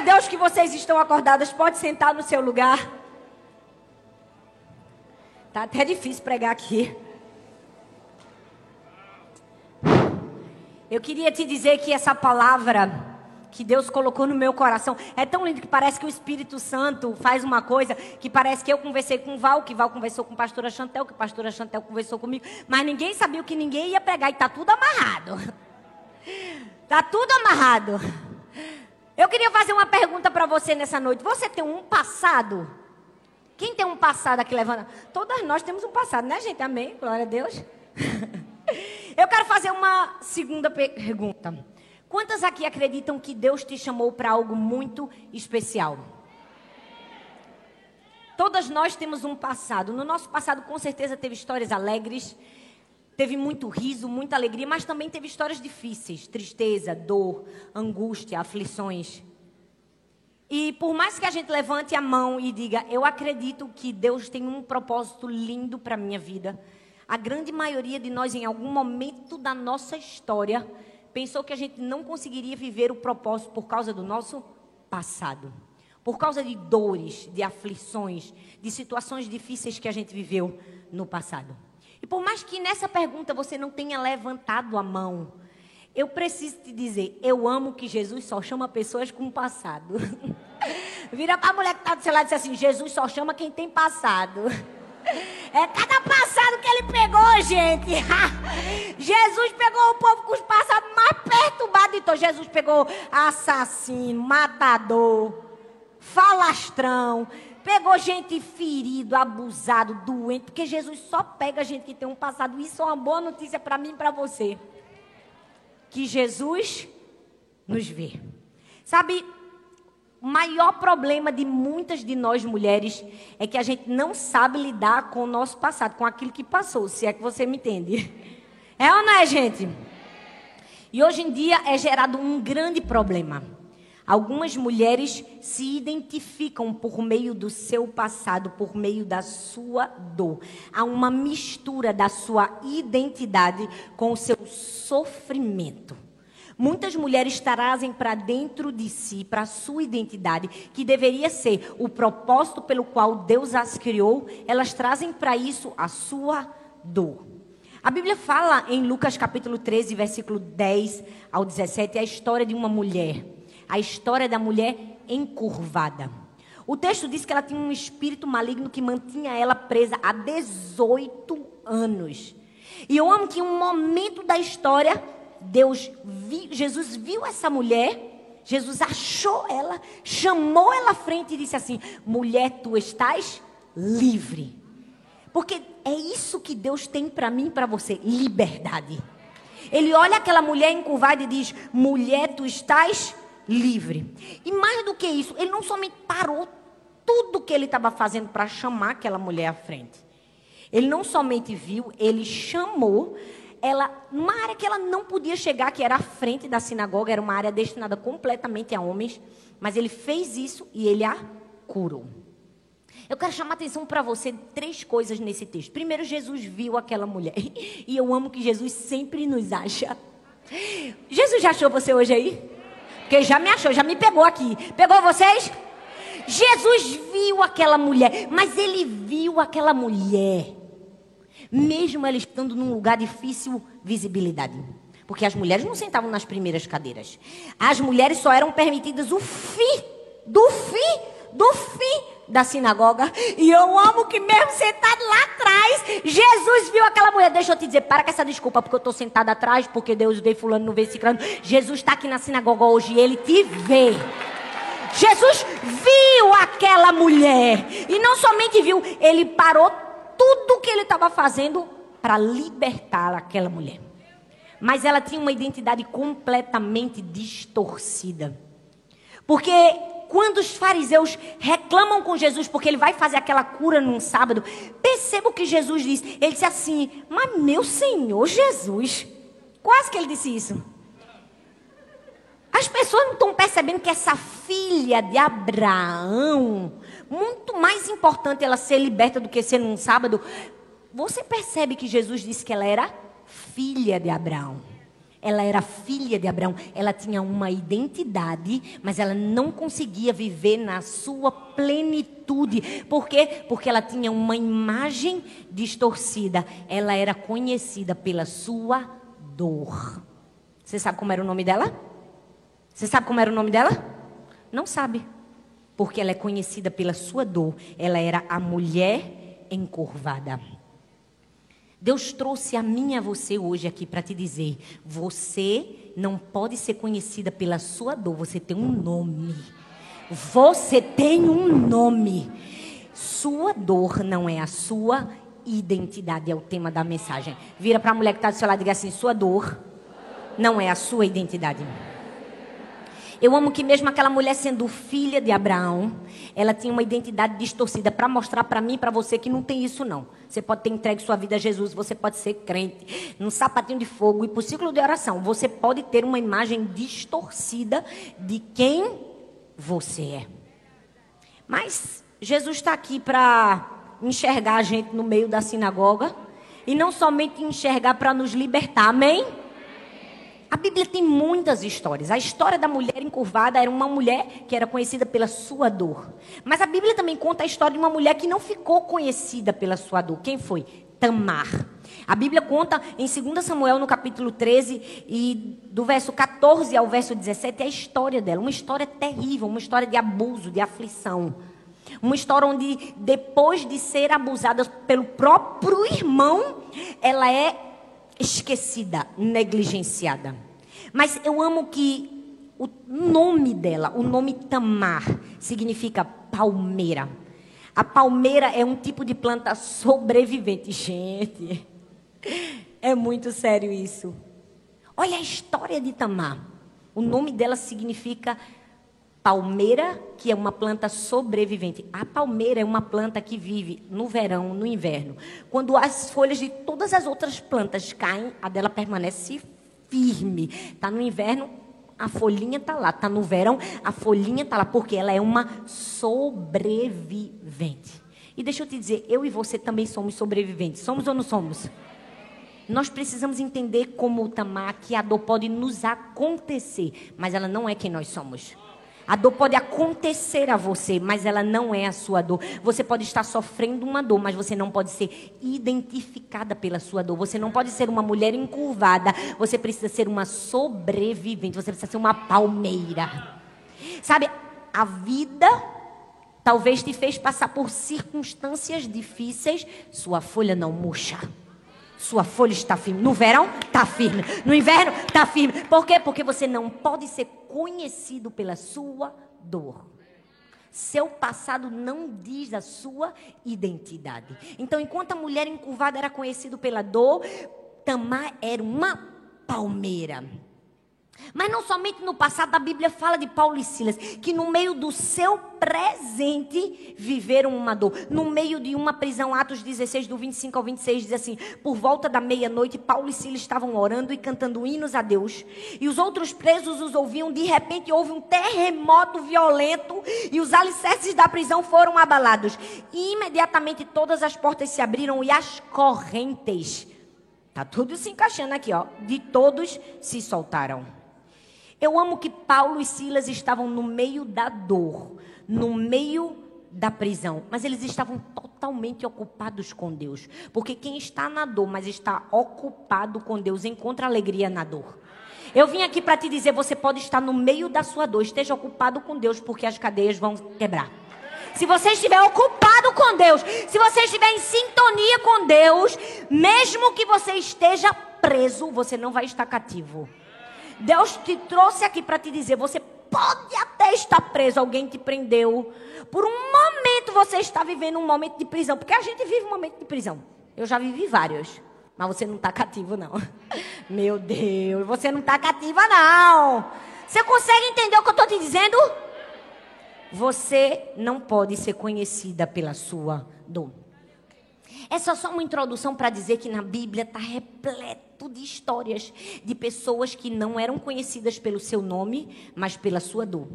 a Deus que vocês estão acordadas. Pode sentar no seu lugar. Tá até difícil pregar aqui. Eu queria te dizer que essa palavra que Deus colocou no meu coração é tão lindo que parece que o Espírito Santo faz uma coisa que parece que eu conversei com o Val, que Val conversou com a pastora Chantel, que a pastora Chantel conversou comigo, mas ninguém sabia o que ninguém ia pegar e tá tudo amarrado. Tá tudo amarrado. Eu queria fazer uma pergunta para você nessa noite. Você tem um passado? Quem tem um passado aqui levando? Todas nós temos um passado, né, gente? Amém? Glória a Deus. Eu quero fazer uma segunda pergunta. Quantas aqui acreditam que Deus te chamou para algo muito especial? Todas nós temos um passado. No nosso passado, com certeza, teve histórias alegres, teve muito riso, muita alegria, mas também teve histórias difíceis: tristeza, dor, angústia, aflições. E por mais que a gente levante a mão e diga, eu acredito que Deus tem um propósito lindo para minha vida, a grande maioria de nós, em algum momento da nossa história, pensou que a gente não conseguiria viver o propósito por causa do nosso passado. Por causa de dores, de aflições, de situações difíceis que a gente viveu no passado. E por mais que nessa pergunta você não tenha levantado a mão, eu preciso te dizer, eu amo que Jesus só chama pessoas com passado. Vira para a mulher que está do seu lado e diz assim: Jesus só chama quem tem passado. É cada passado que ele pegou, gente. Jesus pegou o povo com os passados mais perturbados. Então, Jesus pegou assassino, matador, falastrão. Pegou gente ferido, abusado, doente. Porque Jesus só pega gente que tem um passado. Isso é uma boa notícia para mim e para você que Jesus nos vê. Sabe, o maior problema de muitas de nós mulheres é que a gente não sabe lidar com o nosso passado, com aquilo que passou, se é que você me entende. É ou não é, gente? E hoje em dia é gerado um grande problema. Algumas mulheres se identificam por meio do seu passado, por meio da sua dor. Há uma mistura da sua identidade com o seu sofrimento. Muitas mulheres trazem para dentro de si, para a sua identidade, que deveria ser o propósito pelo qual Deus as criou, elas trazem para isso a sua dor. A Bíblia fala em Lucas capítulo 13, versículo 10 ao 17, a história de uma mulher a história da mulher encurvada. O texto diz que ela tinha um espírito maligno que mantinha ela presa há 18 anos. E eu amo que em um momento da história, Deus viu, Jesus viu essa mulher, Jesus achou ela, chamou ela à frente e disse assim: "Mulher, tu estás livre". Porque é isso que Deus tem para mim e para você, liberdade. Ele olha aquela mulher encurvada e diz: "Mulher, tu estás livre. E mais do que isso, ele não somente parou tudo que ele estava fazendo para chamar aquela mulher à frente. Ele não somente viu, ele chamou ela numa área que ela não podia chegar, que era a frente da sinagoga, era uma área destinada completamente a homens, mas ele fez isso e ele a curou. Eu quero chamar atenção para você três coisas nesse texto. Primeiro, Jesus viu aquela mulher. E eu amo que Jesus sempre nos acha. Jesus já achou você hoje aí? Porque já me achou, já me pegou aqui. Pegou vocês? Jesus viu aquela mulher, mas ele viu aquela mulher, mesmo ela estando num lugar difícil visibilidade. Porque as mulheres não sentavam nas primeiras cadeiras. As mulheres só eram permitidas o fim, do fim, do fim da sinagoga. E eu amo que mesmo sentado lá atrás, Jesus viu aquela mulher. Deixa eu te dizer, para com essa desculpa, porque eu estou sentada atrás, porque Deus vê fulano, não vê. Jesus está aqui na sinagoga hoje e ele te vê. Jesus viu aquela mulher. E não somente viu, ele parou tudo o que ele estava fazendo para libertar aquela mulher. Mas ela tinha uma identidade completamente distorcida. Porque quando os fariseus reclamam com Jesus porque ele vai fazer aquela cura num sábado, perceba o que Jesus diz. Ele disse assim: Mas meu Senhor Jesus, quase que ele disse isso. As pessoas não estão percebendo que essa filha de Abraão, muito mais importante ela ser liberta do que ser num sábado. Você percebe que Jesus disse que ela era filha de Abraão. Ela era filha de Abraão, ela tinha uma identidade, mas ela não conseguia viver na sua plenitude. Por quê? Porque ela tinha uma imagem distorcida. Ela era conhecida pela sua dor. Você sabe como era o nome dela? Você sabe como era o nome dela? Não sabe. Porque ela é conhecida pela sua dor. Ela era a mulher encurvada. Deus trouxe a mim e a você hoje aqui para te dizer: você não pode ser conhecida pela sua dor, você tem um nome. Você tem um nome. Sua dor não é a sua identidade, é o tema da mensagem. Vira para a mulher que está do seu lado e diga assim: sua dor não é a sua identidade. Eu amo que mesmo aquela mulher sendo filha de Abraão, ela tinha uma identidade distorcida para mostrar para mim e para você que não tem isso não. Você pode ter entregue sua vida a Jesus, você pode ser crente, num sapatinho de fogo e por ciclo de oração, você pode ter uma imagem distorcida de quem você é. Mas Jesus está aqui para enxergar a gente no meio da sinagoga e não somente enxergar para nos libertar, amém? A Bíblia tem muitas histórias. A história da mulher encurvada era uma mulher que era conhecida pela sua dor. Mas a Bíblia também conta a história de uma mulher que não ficou conhecida pela sua dor. Quem foi? Tamar. A Bíblia conta em 2 Samuel, no capítulo 13, e do verso 14 ao verso 17, a história dela. Uma história terrível, uma história de abuso, de aflição. Uma história onde, depois de ser abusada pelo próprio irmão, ela é esquecida, negligenciada. Mas eu amo que o nome dela, o nome Tamar, significa palmeira. A palmeira é um tipo de planta sobrevivente. Gente, é muito sério isso. Olha a história de Tamar. O nome dela significa palmeira, que é uma planta sobrevivente. A palmeira é uma planta que vive no verão, no inverno. Quando as folhas de todas as outras plantas caem, a dela permanece firme. Está no inverno, a folhinha está lá. Está no verão, a folhinha está lá. Porque ela é uma sobrevivente. E deixa eu te dizer, eu e você também somos sobreviventes. Somos ou não somos? Nós precisamos entender como o Tamar que a dor pode nos acontecer, mas ela não é quem nós somos. A dor pode acontecer a você, mas ela não é a sua dor. Você pode estar sofrendo uma dor, mas você não pode ser identificada pela sua dor. Você não pode ser uma mulher encurvada. Você precisa ser uma sobrevivente. Você precisa ser uma palmeira. Sabe, a vida talvez te fez passar por circunstâncias difíceis. Sua folha não murcha. Sua folha está firme. No verão, está firme. No inverno, está firme. Por quê? Porque você não pode ser conhecido pela sua dor. Seu passado não diz a sua identidade. Então, enquanto a mulher encurvada era conhecida pela dor, Tamar era uma palmeira. Mas não somente no passado, a Bíblia fala de Paulo e Silas, que no meio do seu presente viveram uma dor. No meio de uma prisão, Atos 16, do 25 ao 26, diz assim: Por volta da meia-noite, Paulo e Silas estavam orando e cantando hinos a Deus. E os outros presos os ouviam. De repente, houve um terremoto violento e os alicerces da prisão foram abalados. E imediatamente todas as portas se abriram e as correntes. Tá tudo se encaixando aqui, ó. De todos se soltaram. Eu amo que Paulo e Silas estavam no meio da dor, no meio da prisão, mas eles estavam totalmente ocupados com Deus. Porque quem está na dor, mas está ocupado com Deus, encontra alegria na dor. Eu vim aqui para te dizer: você pode estar no meio da sua dor, esteja ocupado com Deus, porque as cadeias vão quebrar. Se você estiver ocupado com Deus, se você estiver em sintonia com Deus, mesmo que você esteja preso, você não vai estar cativo. Deus te trouxe aqui para te dizer: você pode até estar preso, alguém te prendeu. Por um momento você está vivendo um momento de prisão, porque a gente vive um momento de prisão. Eu já vivi vários. Mas você não está cativo, não. Meu Deus, você não está cativa, não. Você consegue entender o que eu estou te dizendo? Você não pode ser conhecida pela sua dor. Essa é só uma introdução para dizer que na Bíblia está repleta repleto de histórias de pessoas que não eram conhecidas pelo seu nome, mas pela sua dor.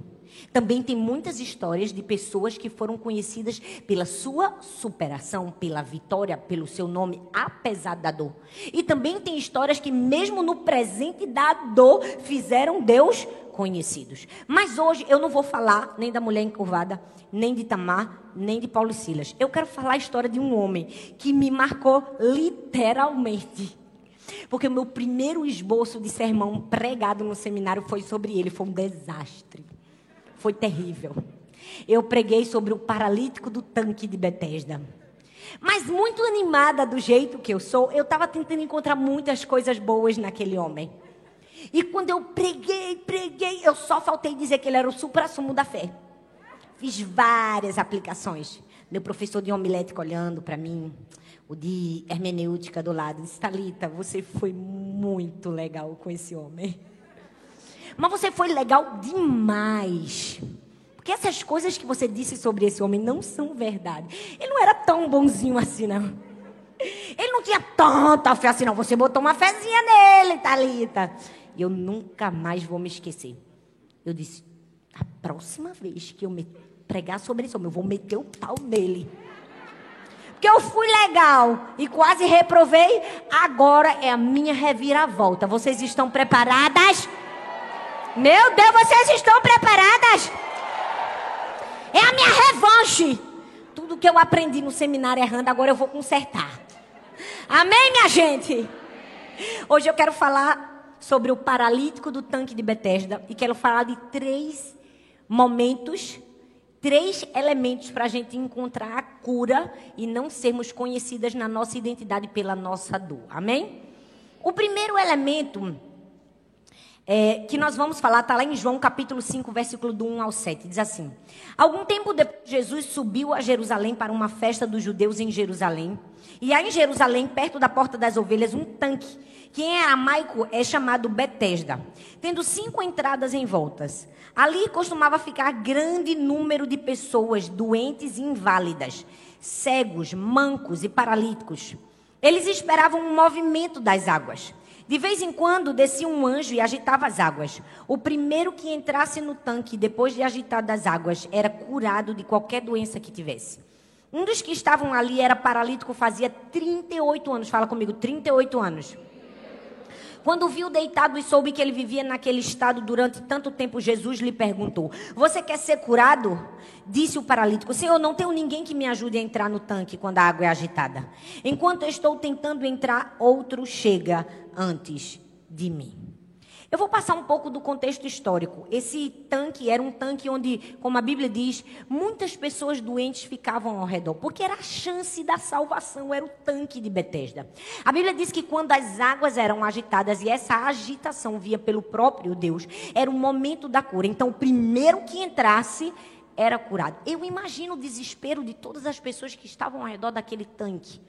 Também tem muitas histórias de pessoas que foram conhecidas pela sua superação, pela vitória, pelo seu nome, apesar da dor. E também tem histórias que, mesmo no presente da dor, fizeram Deus conhecidos. Mas hoje eu não vou falar nem da mulher encurvada, nem de Tamar, nem de Paulo e Silas. Eu quero falar a história de um homem que me marcou literalmente. Porque o meu primeiro esboço de sermão pregado no seminário foi sobre ele, foi um desastre. Foi terrível. Eu preguei sobre o paralítico do tanque de Betesda. Mas muito animada do jeito que eu sou, eu estava tentando encontrar muitas coisas boas naquele homem. E quando eu preguei, preguei, eu só faltei dizer que ele era o supra-sumo da fé. Fiz várias aplicações. Meu professor de homilética olhando para mim, o de hermenêutica do lado, disse: Thalita, você foi muito legal com esse homem. Mas você foi legal demais. Porque essas coisas que você disse sobre esse homem não são verdade. Ele não era tão bonzinho assim, não. Ele não tinha tanta fé assim, não. Você botou uma fezinha nele, Thalita. E eu nunca mais vou me esquecer. Eu disse, a próxima vez que eu me pregar sobre esse homem, eu vou meter o pau nele. Porque eu fui legal e quase reprovei. Agora é a minha reviravolta. Vocês estão preparadas? Meu Deus, vocês estão preparadas? É a minha revanche. Tudo que eu aprendi no seminário errando, agora eu vou consertar. Amém, minha gente? Hoje eu quero falar sobre o paralítico do tanque de Betesda e quero falar de três momentos, três elementos para a gente encontrar a cura e não sermos conhecidas na nossa identidade pela nossa dor. Amém? O primeiro elemento é, que nós vamos falar, está lá em João capítulo 5, versículo do 1 ao 7. Diz assim: Algum tempo depois, Jesus subiu a Jerusalém para uma festa dos judeus em Jerusalém. E há em Jerusalém, perto da porta das ovelhas, um tanque, que em aramaico é chamado Betesda, tendo cinco entradas em voltas. Ali costumava ficar grande número de pessoas doentes e inválidas, cegos, mancos e paralíticos. Eles esperavam um movimento das águas. De vez em quando descia um anjo e agitava as águas. O primeiro que entrasse no tanque depois de agitar das águas era curado de qualquer doença que tivesse. Um dos que estavam ali era paralítico, fazia 38 anos. Fala comigo, 38 anos. Quando viu deitado e soube que ele vivia naquele estado durante tanto tempo, Jesus lhe perguntou: Você quer ser curado? Disse o paralítico: Senhor, não tenho ninguém que me ajude a entrar no tanque quando a água é agitada. Enquanto eu estou tentando entrar, outro chega antes de mim. Eu vou passar um pouco do contexto histórico. Esse tanque era um tanque onde, como a Bíblia diz, muitas pessoas doentes ficavam ao redor, porque era a chance da salvação, era o tanque de Betesda. A Bíblia diz que quando as águas eram agitadas e essa agitação via pelo próprio Deus, era o momento da cura. Então, o primeiro que entrasse era curado. Eu imagino o desespero de todas as pessoas que estavam ao redor daquele tanque.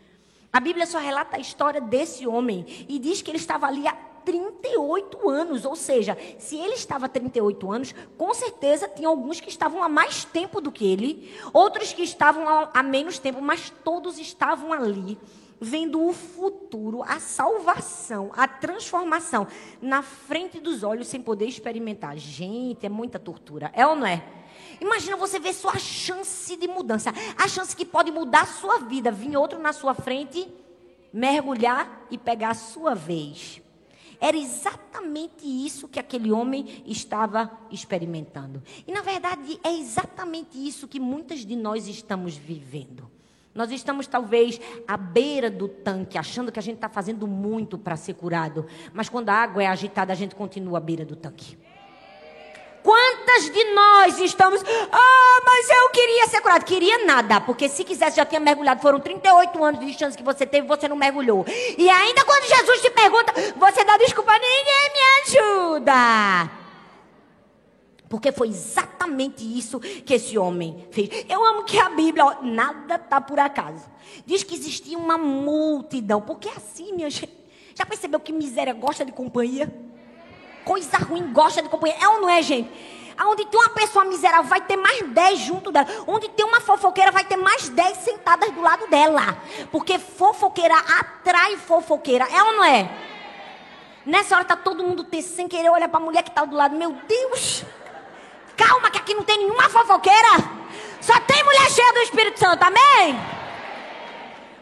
A Bíblia só relata a história desse homem e diz que ele estava ali 38 anos. Ou seja, se ele estava há 38 anos, com certeza tinha alguns que estavam há mais tempo do que ele, outros que estavam há menos tempo, mas todos estavam ali vendo o futuro, a salvação, a transformação na frente dos olhos sem poder experimentar. Gente, é muita tortura. É ou não é? Imagina você ver sua chance de mudança, a chance que pode mudar a sua vida, vir outro na sua frente, mergulhar e pegar a sua vez. Era exatamente isso que aquele homem estava experimentando. E na verdade é exatamente isso que muitas de nós estamos vivendo. Nós estamos talvez à beira do tanque, achando que a gente está fazendo muito para ser curado. Mas quando a água é agitada, a gente continua à beira do tanque. Quantas de nós estamos, ah, mas eu queria ser curado. Queria nada, porque se quisesse já tinha mergulhado. Foram 38 anos de chance que você teve, você não mergulhou. E ainda quando Jesus te pergunta, você dá desculpa, ninguém me ajuda. Porque foi exatamente isso que esse homem fez. Eu amo que a Bíblia, ó, nada está por acaso. Diz que existia uma multidão. Porque é assim, minha gente. Já percebeu que miséria gosta de companhia? Coisa ruim gosta de companhia. É ou não é, gente? Onde tem uma pessoa miserável, vai ter mais dez junto dela. Onde tem uma fofoqueira, vai ter mais dez sentadas do lado dela. Porque fofoqueira atrai fofoqueira. É ou não é? Nessa hora tá todo mundo tenso, sem querer olhar para a mulher que está do lado. Meu Deus! Calma, que aqui não tem nenhuma fofoqueira. Só tem mulher cheia do Espírito Santo, amém?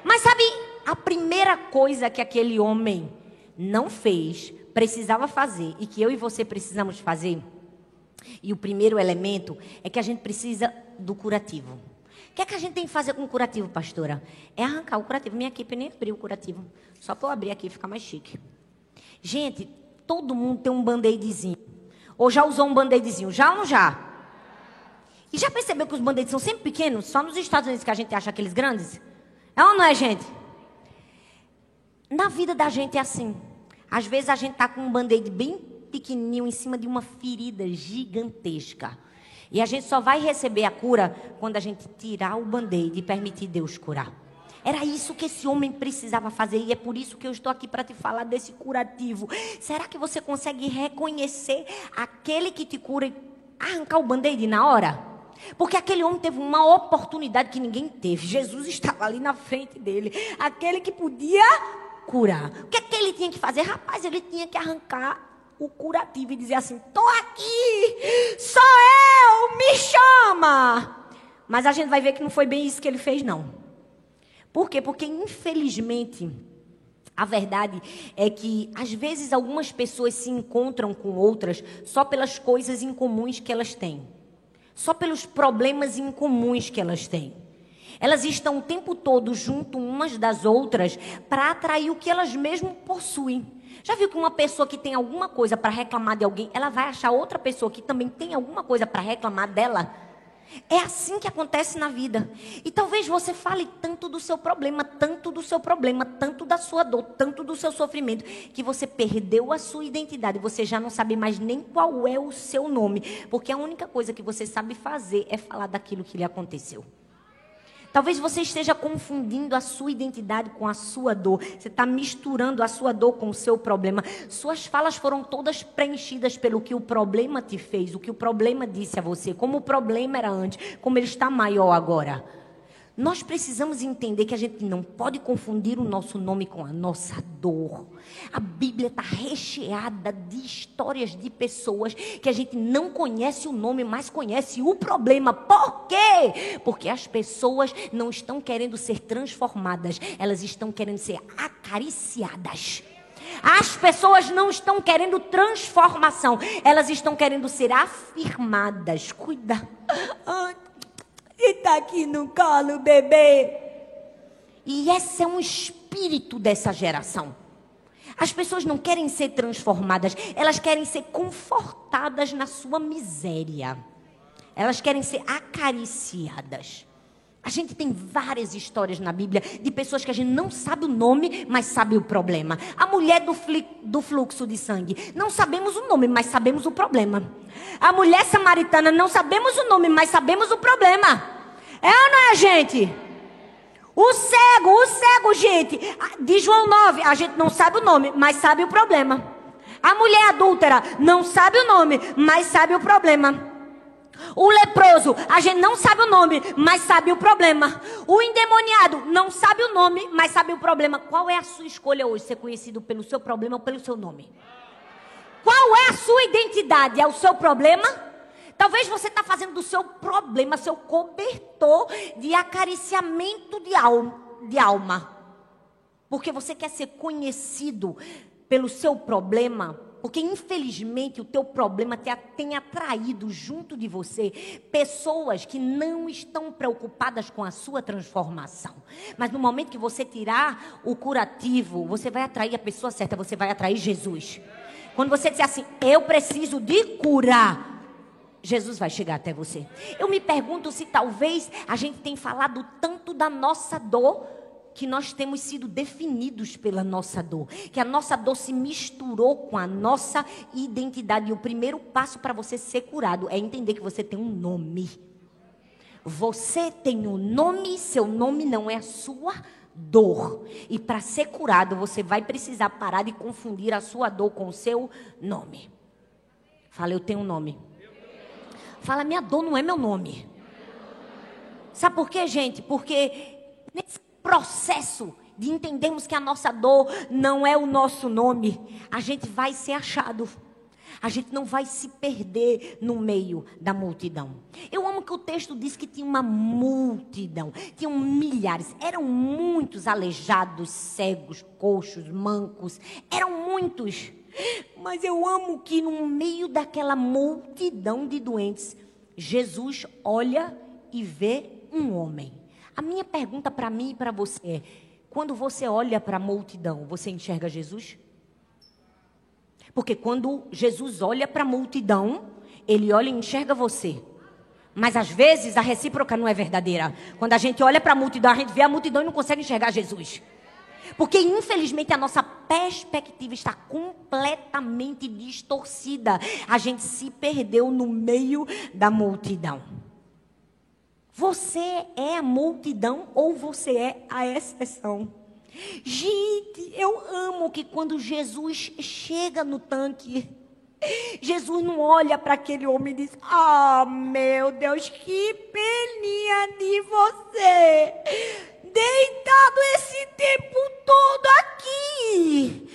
Mas sabe, a primeira coisa que aquele homem não fez, precisava fazer e que eu e você precisamos fazer, e o primeiro elemento é que a gente precisa do curativo. O que é que a gente tem que fazer com o curativo, pastora? É arrancar o curativo. Minha equipe nem abriu o curativo. Só para eu abrir aqui ficar mais chique. Gente, todo mundo tem um band-aidzinho. Ou já usou um band-aidzinho? Já ou não já? E já percebeu que os band-aids são sempre pequenos? Só nos Estados Unidos que a gente acha aqueles grandes? É ou não é, gente? Na vida da gente é assim. Às vezes a gente está com um band-aid bem pequenininho em cima de uma ferida gigantesca. E a gente só vai receber a cura quando a gente tirar o band-aid e permitir Deus curar. Era isso que esse homem precisava fazer e é por isso que eu estou aqui para te falar desse curativo. Será que você consegue reconhecer aquele que te cura e arrancar o band-aid na hora? Porque aquele homem teve uma oportunidade que ninguém teve. Jesus estava ali na frente dele. Aquele que podia curar. O que, é que ele tinha que fazer? Rapaz, ele tinha que arrancar o curativo e dizer assim: estou aqui, sou eu, me chama. Mas a gente vai ver que não foi bem isso que ele fez, não. Por quê? Porque, infelizmente, a verdade é que, às vezes, algumas pessoas se encontram com outras só pelas coisas incomuns que elas têm, só pelos problemas incomuns que elas têm. Elas estão o tempo todo junto umas das outras para atrair o que elas mesmo possuem. Já viu que uma pessoa que tem alguma coisa para reclamar de alguém, ela vai achar outra pessoa que também tem alguma coisa para reclamar dela? É assim que acontece na vida. E talvez você fale tanto do seu problema, tanto do seu problema, tanto da sua dor, tanto do seu sofrimento, que você perdeu a sua identidade. Você já não sabe mais nem qual é o seu nome. Porque a única coisa que você sabe fazer é falar daquilo que lhe aconteceu. Talvez você esteja confundindo a sua identidade com a sua dor. Você está misturando a sua dor com o seu problema. Suas falas foram todas preenchidas pelo que o problema te fez, o que o problema disse a você, como o problema era antes, como ele está maior agora. Nós precisamos entender que a gente não pode confundir o nosso nome com a nossa dor. A Bíblia está recheada de histórias de pessoas que a gente não conhece o nome, mas conhece o problema. Por quê? Porque as pessoas não estão querendo ser transformadas, elas estão querendo ser acariciadas. As pessoas não estão querendo transformação, elas estão querendo ser afirmadas. Cuida. Ai, e está aqui no colo, bebê. E esse é um espírito dessa geração. As pessoas não querem ser transformadas, elas querem ser confortadas na sua miséria. Elas querem ser acariciadas. A gente tem várias histórias na Bíblia de pessoas que a gente não sabe o nome, mas sabe o problema. A mulher do, do, fluxo de sangue. Não sabemos o nome, mas sabemos o problema. A mulher samaritana, não sabemos o nome, mas sabemos o problema. É ou não é, gente? O cego, o cego, gente. De João 9, a gente não sabe o nome, mas sabe o problema. A mulher adúltera não sabe o nome, mas sabe o problema. O leproso, a gente não sabe o nome, mas sabe o problema. O endemoniado não sabe o nome, mas sabe o problema. Qual é a sua escolha hoje? Ser conhecido pelo seu problema ou pelo seu nome? Qual é a sua identidade? É o seu problema? Talvez você está fazendo do seu problema seu cobertor de acariciamento de alma, de alma. Porque você quer ser conhecido pelo seu problema porque infelizmente o teu problema tem atraído junto de você pessoas que não estão preocupadas com a sua transformação. Mas no momento que você tirar o curativo, você vai atrair a pessoa certa, você vai atrair Jesus. Quando você disser assim, eu preciso de curar, Jesus vai chegar até você. Eu me pergunto se talvez a gente tenha falado tanto da nossa dor que nós temos sido definidos pela nossa dor, que a nossa dor se misturou com a nossa identidade. E o primeiro passo para você ser curado é entender que você tem um nome. Você tem um nome, seu nome não é a sua dor. E para ser curado, você vai precisar parar de confundir a sua dor com o seu nome. Fala, eu tenho um nome. Fala, minha dor não é meu nome. Sabe por quê, gente? Porque nesse processo de entendermos que a nossa dor não é o nosso nome, a gente vai ser achado. A gente não vai se perder no meio da multidão. Eu amo que o texto diz que tinha uma multidão, tinham milhares, eram muitos aleijados, cegos, coxos, mancos, eram muitos. Mas eu amo que no meio daquela multidão de doentes, Jesus olha e vê um homem. A minha pergunta para mim e para você é: quando você olha para a multidão, você enxerga Jesus? Porque quando Jesus olha para a multidão, ele olha e enxerga você. Mas às vezes a recíproca não é verdadeira. Quando a gente olha para a multidão, a gente vê a multidão e não consegue enxergar Jesus. Porque infelizmente a nossa perspectiva está completamente distorcida. A gente se perdeu no meio da multidão. Você é a multidão ou você é a exceção? Gente, eu amo que quando Jesus chega no tanque, Jesus não olha para aquele homem e diz: Ah, oh, meu Deus, que peninha de você, deitado esse tempo todo aqui.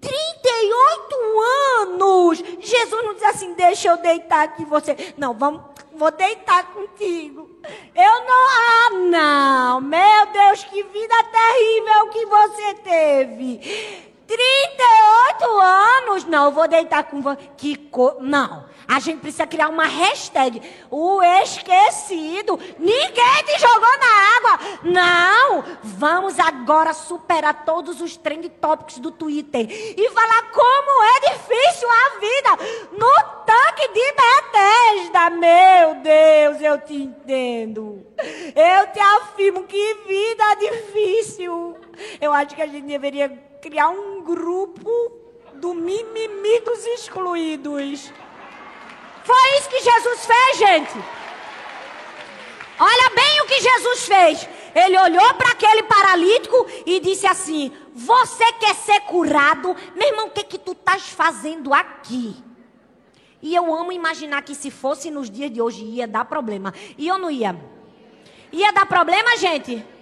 38 anos. Jesus não diz assim: Deixa eu deitar aqui você. Não, vamos vou deitar contigo. Eu não, ah, não, meu Deus, que vida terrível que você teve. 38 anos, não, eu vou deitar com você. Que co... Não, a gente precisa criar uma hashtag. O esquecido. Ninguém te jogou na água. Não, vamos agora superar todos os trend topics do Twitter e falar como é difícil a vida no tanque de Bethesda. Meu Deus, eu te entendo. Eu te afirmo que vida difícil. Eu acho que a gente deveria criar um grupo do mimimi dos excluídos. Foi isso que Jesus fez, gente. Olha bem o que Jesus fez. Ele olhou para aquele paralítico e disse assim: Você quer ser curado? Meu irmão, o que, que tu estás fazendo aqui? E eu amo imaginar que se fosse nos dias de hoje ia dar problema. E eu não ia. Ia dar problema, gente?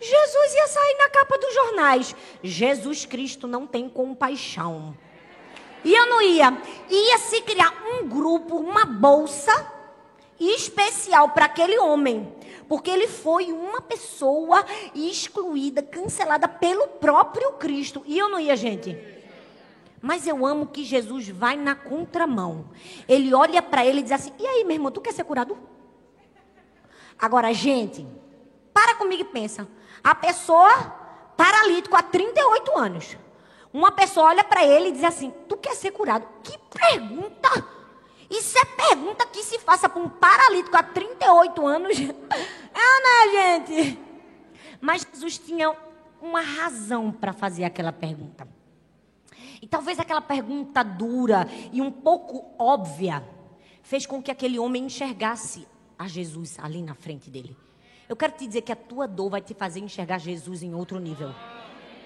Jesus ia sair na capa dos jornais. Jesus Cristo não tem compaixão. E eu não ia. Ia se criar um grupo, uma bolsa especial para aquele homem. Porque ele foi uma pessoa excluída, cancelada pelo próprio Cristo. E eu não ia, gente. Mas eu amo que Jesus vai na contramão. Ele olha para ele e diz assim: E aí, meu irmão, tu quer ser curado? Agora, gente, para comigo e pensa. A pessoa paralítico há 38 anos. Uma pessoa olha para ele e diz assim: Tu quer ser curado? Que pergunta! Isso é pergunta que se faça para um paralítico há 38 anos. É, né, gente? Mas Jesus tinha uma razão para fazer aquela pergunta. E talvez aquela pergunta dura e um pouco óbvia fez com que aquele homem enxergasse a Jesus ali na frente dele. Eu quero te dizer que a tua dor vai te fazer enxergar Jesus em outro nível.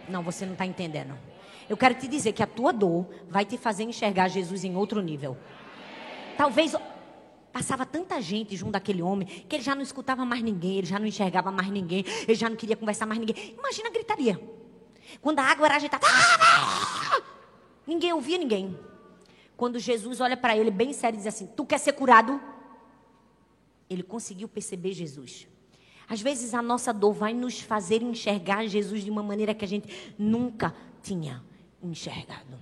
Não, você não está entendendo. Eu quero te dizer que a tua dor vai te fazer enxergar Jesus em outro nível. Talvez passava tanta gente junto daquele homem que ele já não escutava mais ninguém, ele já não enxergava mais ninguém, ele já não queria conversar mais ninguém. Imagina a gritaria. Quando a água era agitada, ninguém ouvia ninguém. Quando Jesus olha para ele bem sério e diz assim: Tu quer ser curado? Ele conseguiu perceber Jesus. Às vezes a nossa dor vai nos fazer enxergar Jesus de uma maneira que a gente nunca tinha enxergado.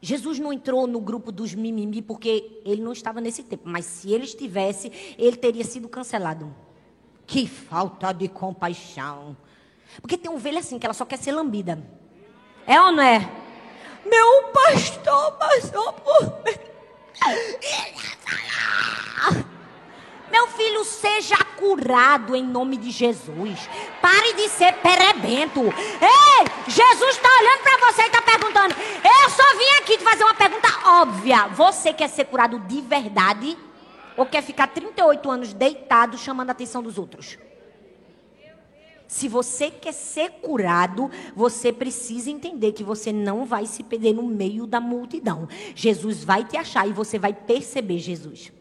Jesus não entrou no grupo dos mimimi porque ele não estava nesse tempo, mas se ele estivesse, ele teria sido cancelado. Que falta de compaixão. Porque tem ovelha assim que ela só quer ser lambida. É ou não é? Meu pastor passou por mim. Meu filho, seja curado em nome de Jesus. Pare de ser perebento. Ei, Jesus está olhando para você e está perguntando. Eu só vim aqui te fazer uma pergunta óbvia. Você quer ser curado de verdade? Ou quer ficar 38 anos deitado chamando a atenção dos outros? Se você quer ser curado, você precisa entender que você não vai se perder no meio da multidão. Jesus vai te achar e você vai perceber Jesus.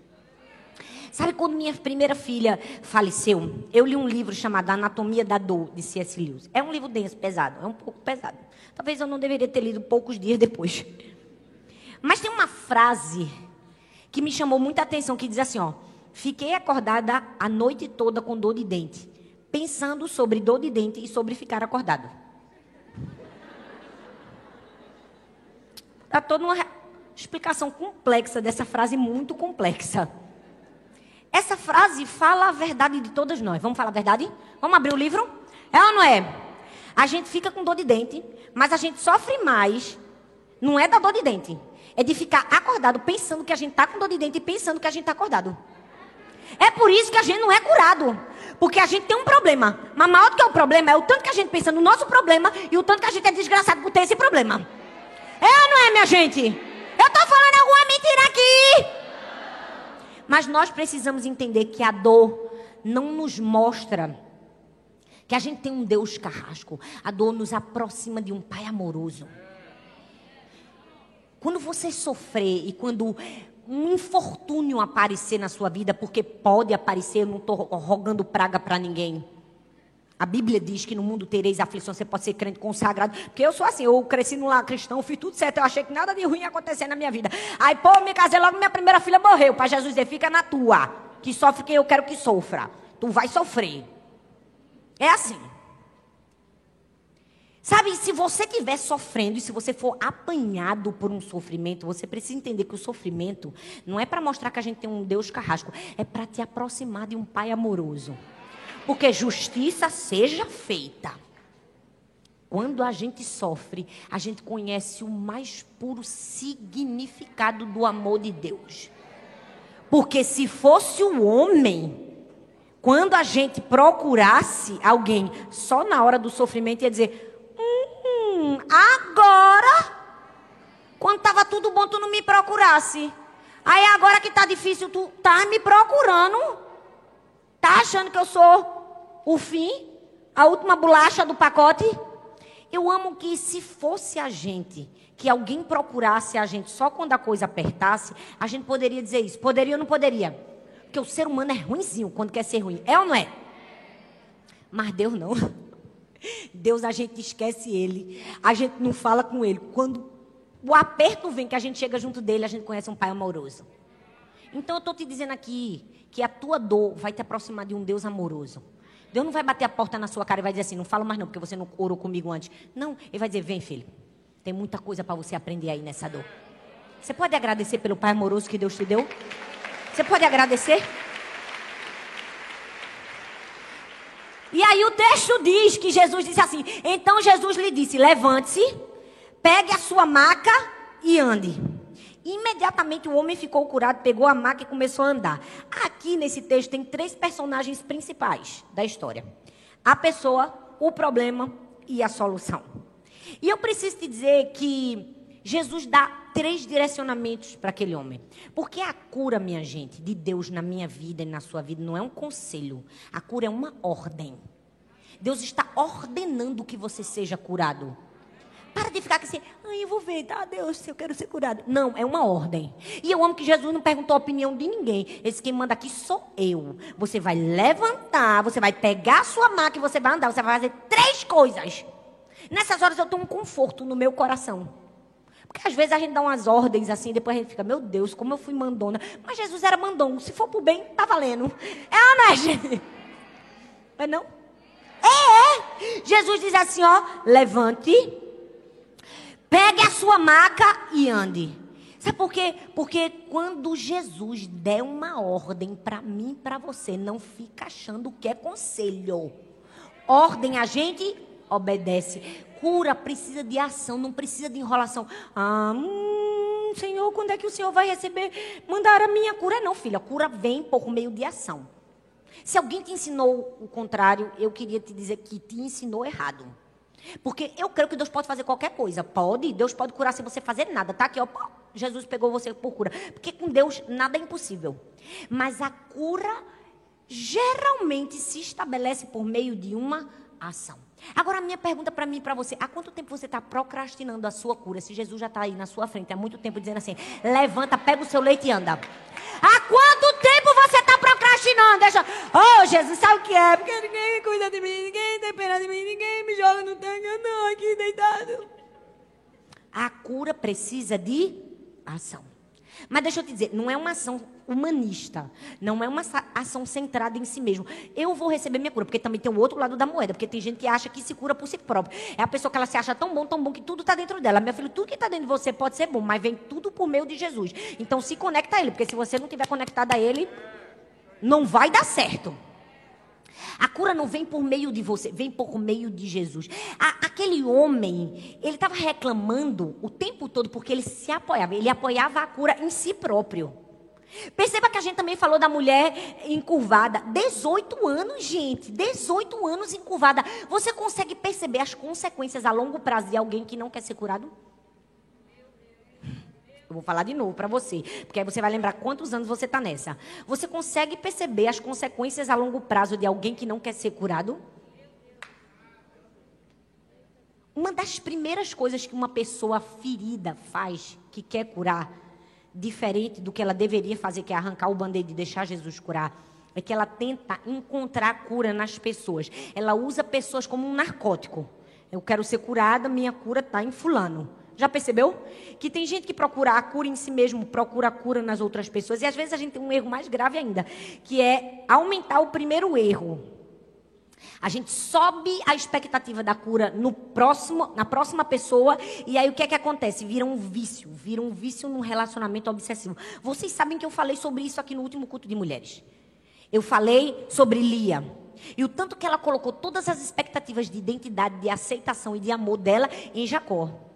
Sabe quando minha primeira filha faleceu? Eu li um livro chamado Anatomia da Dor, de C.S. Lewis. É um livro denso, pesado. É um pouco pesado. Talvez eu não deveria ter lido poucos dias depois. Mas tem uma frase que me chamou muita atenção, que diz assim, ó. Fiquei acordada a noite toda com dor de dente, pensando sobre dor de dente e sobre ficar acordado. Dá toda uma explicação complexa dessa frase muito complexa. Essa frase fala a verdade de todas nós. Vamos falar a verdade? Vamos abrir o livro? É ou não é? A gente fica com dor de dente, mas a gente sofre mais. Não é da dor de dente. É de ficar acordado pensando que a gente está com dor de dente e pensando que a gente está acordado. É por isso que a gente não é curado. Porque a gente tem um problema. Mas maior do que o problema é o tanto que a gente pensa no nosso problema e o tanto que a gente é desgraçado por ter esse problema. É ou não é, minha gente? Eu estou falando alguma mentira aqui. Mas nós precisamos entender que a dor não nos mostra que a gente tem um Deus carrasco. A dor nos aproxima de um Pai amoroso. Quando você sofrer e quando um infortúnio aparecer na sua vida, porque pode aparecer, eu não estou rogando praga para ninguém. A Bíblia diz que no mundo tereis aflição, você pode ser crente consagrado. Porque eu sou assim, eu cresci no lar cristão, fiz tudo certo, eu achei que nada de ruim ia acontecer na minha vida. Aí, pô, me casei logo, minha primeira filha morreu. Para Jesus dizer, fica na tua. Que sofre quem eu quero que sofra. Tu vai sofrer. É assim. Sabe, se você estiver sofrendo e se você for apanhado por um sofrimento, você precisa entender que o sofrimento não é para mostrar que a gente tem um Deus carrasco, é para te aproximar de um Pai amoroso. Porque justiça seja feita. Quando a gente sofre, a gente conhece o mais puro significado do amor de Deus. Porque se fosse o homem, quando a gente procurasse alguém só na hora do sofrimento, ia dizer: hum, agora, quando estava tudo bom, tu não me procurasse. Aí agora que está difícil, tu tá me procurando. Tá achando que eu sou o fim, a última bolacha do pacote. Eu amo que se fosse a gente, que alguém procurasse a gente só quando a coisa apertasse, a gente poderia dizer isso. Poderia ou não poderia? Porque o ser humano é ruimzinho quando quer ser ruim. É ou não é? Mas Deus não. Deus a gente esquece ele. A gente não fala com ele. Quando o aperto vem, que a gente chega junto dele, a gente conhece um pai amoroso. Então eu estou te dizendo aqui que a tua dor vai te aproximar de um Deus amoroso. Deus não vai bater a porta na sua cara e vai dizer assim: não fala mais não, porque você não orou comigo antes. Não, ele vai dizer: vem, filho. Tem muita coisa para você aprender aí nessa dor. Você pode agradecer pelo Pai amoroso que Deus te deu? Você pode agradecer? E aí o texto diz que Jesus disse assim: então Jesus lhe disse: levante-se, pegue a sua maca e ande. Imediatamente o homem ficou curado, pegou a maca e começou a andar. Aqui nesse texto tem três personagens principais da história: a pessoa, o problema e a solução. E eu preciso te dizer que Jesus dá três direcionamentos para aquele homem. Porque a cura, minha gente, de Deus na minha vida e na sua vida não é um conselho. A cura é uma ordem. Deus está ordenando que você seja curado. Para de ficar assim, ai, eu vou ver, tá, Deus, se eu quero ser curado. Não, é uma ordem. E eu amo que Jesus não perguntou a opinião de ninguém. Esse quem manda aqui sou eu. Você vai levantar, você vai pegar a sua maca e você vai andar. Você vai fazer três coisas. Nessas horas eu tenho um conforto no meu coração. Porque às vezes a gente dá umas ordens assim, depois a gente fica, meu Deus, como eu fui mandona. Mas Jesus era mandão. Se for pro bem, tá valendo. É ou não é, gente? É não? É, é. Jesus diz assim, ó, levante Pegue a sua maca e ande. Sabe por quê? Porque quando Jesus der uma ordem para mim para você, não fica achando que é conselho. Ordem a gente obedece. Cura precisa de ação, não precisa de enrolação. Ah, hum, Senhor, quando é que o Senhor vai receber? Mandar a minha cura? Não, filha, a cura vem por meio de ação. Se alguém te ensinou o contrário, eu queria te dizer que te ensinou errado. Porque eu creio que Deus pode fazer qualquer coisa. Pode, Deus pode curar sem você fazer nada. Tá aqui, ó. Jesus pegou você por cura. Porque com Deus nada é impossível. Mas a cura geralmente se estabelece por meio de uma ação. Agora, a minha pergunta para mim e para você: há quanto tempo você está procrastinando a sua cura? Se Jesus já está aí na sua frente há muito tempo dizendo assim: levanta, pega o seu leite e anda. Há quanto tempo você não, deixa. Oh, Jesus, sabe o que é? Porque ninguém cuida de mim, ninguém tem pena de mim, ninguém me joga no tanque, não, aqui deitado. A cura precisa de ação. Mas deixa eu te dizer, não é uma ação humanista. Não é uma ação centrada em si mesmo. Eu vou receber minha cura, porque também tem o outro lado da moeda, porque tem gente que acha que se cura por si próprio. É a pessoa que ela se acha tão bom, tão bom, que tudo está dentro dela. Meu filho, tudo que está dentro de você pode ser bom, mas vem tudo por meio de Jesus. Então se conecta a Ele, porque se você não estiver conectado a Ele, não vai dar certo. A cura não vem por meio de você, vem por meio de Jesus. A, aquele homem, ele estava reclamando o tempo todo porque ele se apoiava. Ele apoiava a cura em si próprio. Perceba que a gente também falou da mulher encurvada. 18 anos, gente. 18 anos encurvada. Você consegue perceber as consequências a longo prazo de alguém que não quer ser curado? Eu vou falar de novo para você, porque aí você vai lembrar quantos anos você está nessa. Você consegue perceber as consequências a longo prazo de alguém que não quer ser curado? Uma das primeiras coisas que uma pessoa ferida faz, que quer curar, diferente do que ela deveria fazer, que é arrancar o band-aid e deixar Jesus curar, é que ela tenta encontrar cura nas pessoas. Ela usa pessoas como um narcótico. Eu quero ser curada, minha cura está em fulano. Já percebeu? Que tem gente que procura a cura em si mesmo, procura a cura nas outras pessoas. E às vezes a gente tem um erro mais grave ainda, que é aumentar o primeiro erro. A gente sobe a expectativa da cura no próximo, na próxima pessoa, e aí o que é que acontece? Vira um vício, vira um vício num relacionamento obsessivo. Vocês sabem que eu falei sobre isso aqui no último culto de mulheres. Eu falei sobre Lia. E o tanto que ela colocou todas as expectativas de identidade, de aceitação e de amor dela em Jacó.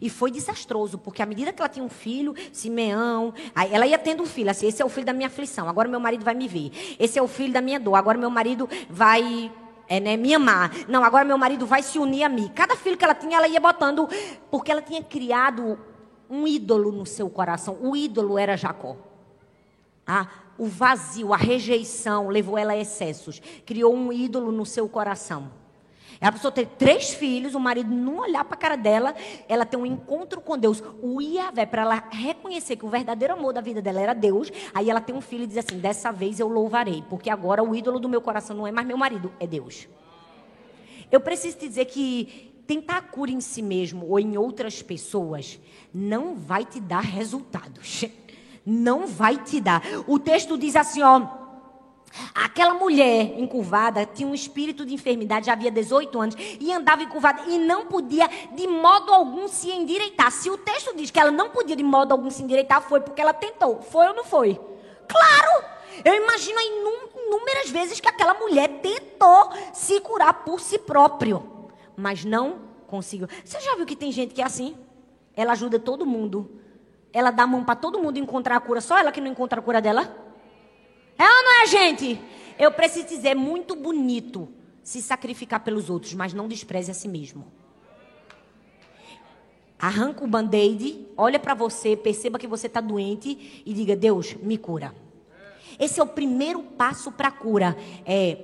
E foi desastroso, porque à medida que ela tinha um filho, Simeão, ela ia tendo um filho, assim, esse é o filho da minha aflição, agora meu marido vai me ver. Esse é o filho da minha dor, agora meu marido vai é, né, me amar. Não, agora meu marido vai se unir a mim. Cada filho que ela tinha, ela ia botando, porque ela tinha criado um ídolo no seu coração. O ídolo era Jacó. Ah, o vazio, a rejeição levou ela a excessos. Criou um ídolo no seu coração. Ela precisou ter três filhos, o marido não olhar para a cara dela, ela ter um encontro com Deus, o Iavé, para ela reconhecer que o verdadeiro amor da vida dela era Deus. Aí ela tem um filho e diz assim: dessa vez eu louvarei, porque agora o ídolo do meu coração não é mais meu marido, é Deus. Eu preciso te dizer que tentar a cura em si mesmo ou em outras pessoas não vai te dar resultados. Não vai te dar. O texto diz assim, ó. Aquela mulher encurvada tinha um espírito de enfermidade, já havia 18 anos, e andava encurvada e não podia de modo algum se endireitar. Se o texto diz que ela não podia de modo algum se endireitar, foi porque ela tentou. Foi ou não foi? Claro! Eu imagino inúmeras vezes que aquela mulher tentou se curar por si próprio, mas não conseguiu. Você já viu que tem gente que é assim? Ela ajuda todo mundo. Ela dá a mão para todo mundo encontrar a cura, só ela que não encontra a cura dela? É ou não é, gente? Eu preciso dizer, muito bonito se sacrificar pelos outros, mas não despreze a si mesmo. Arranca o band-aid, olha para você, perceba que você está doente e diga: Deus, me cura. Esse é o primeiro passo para a cura. É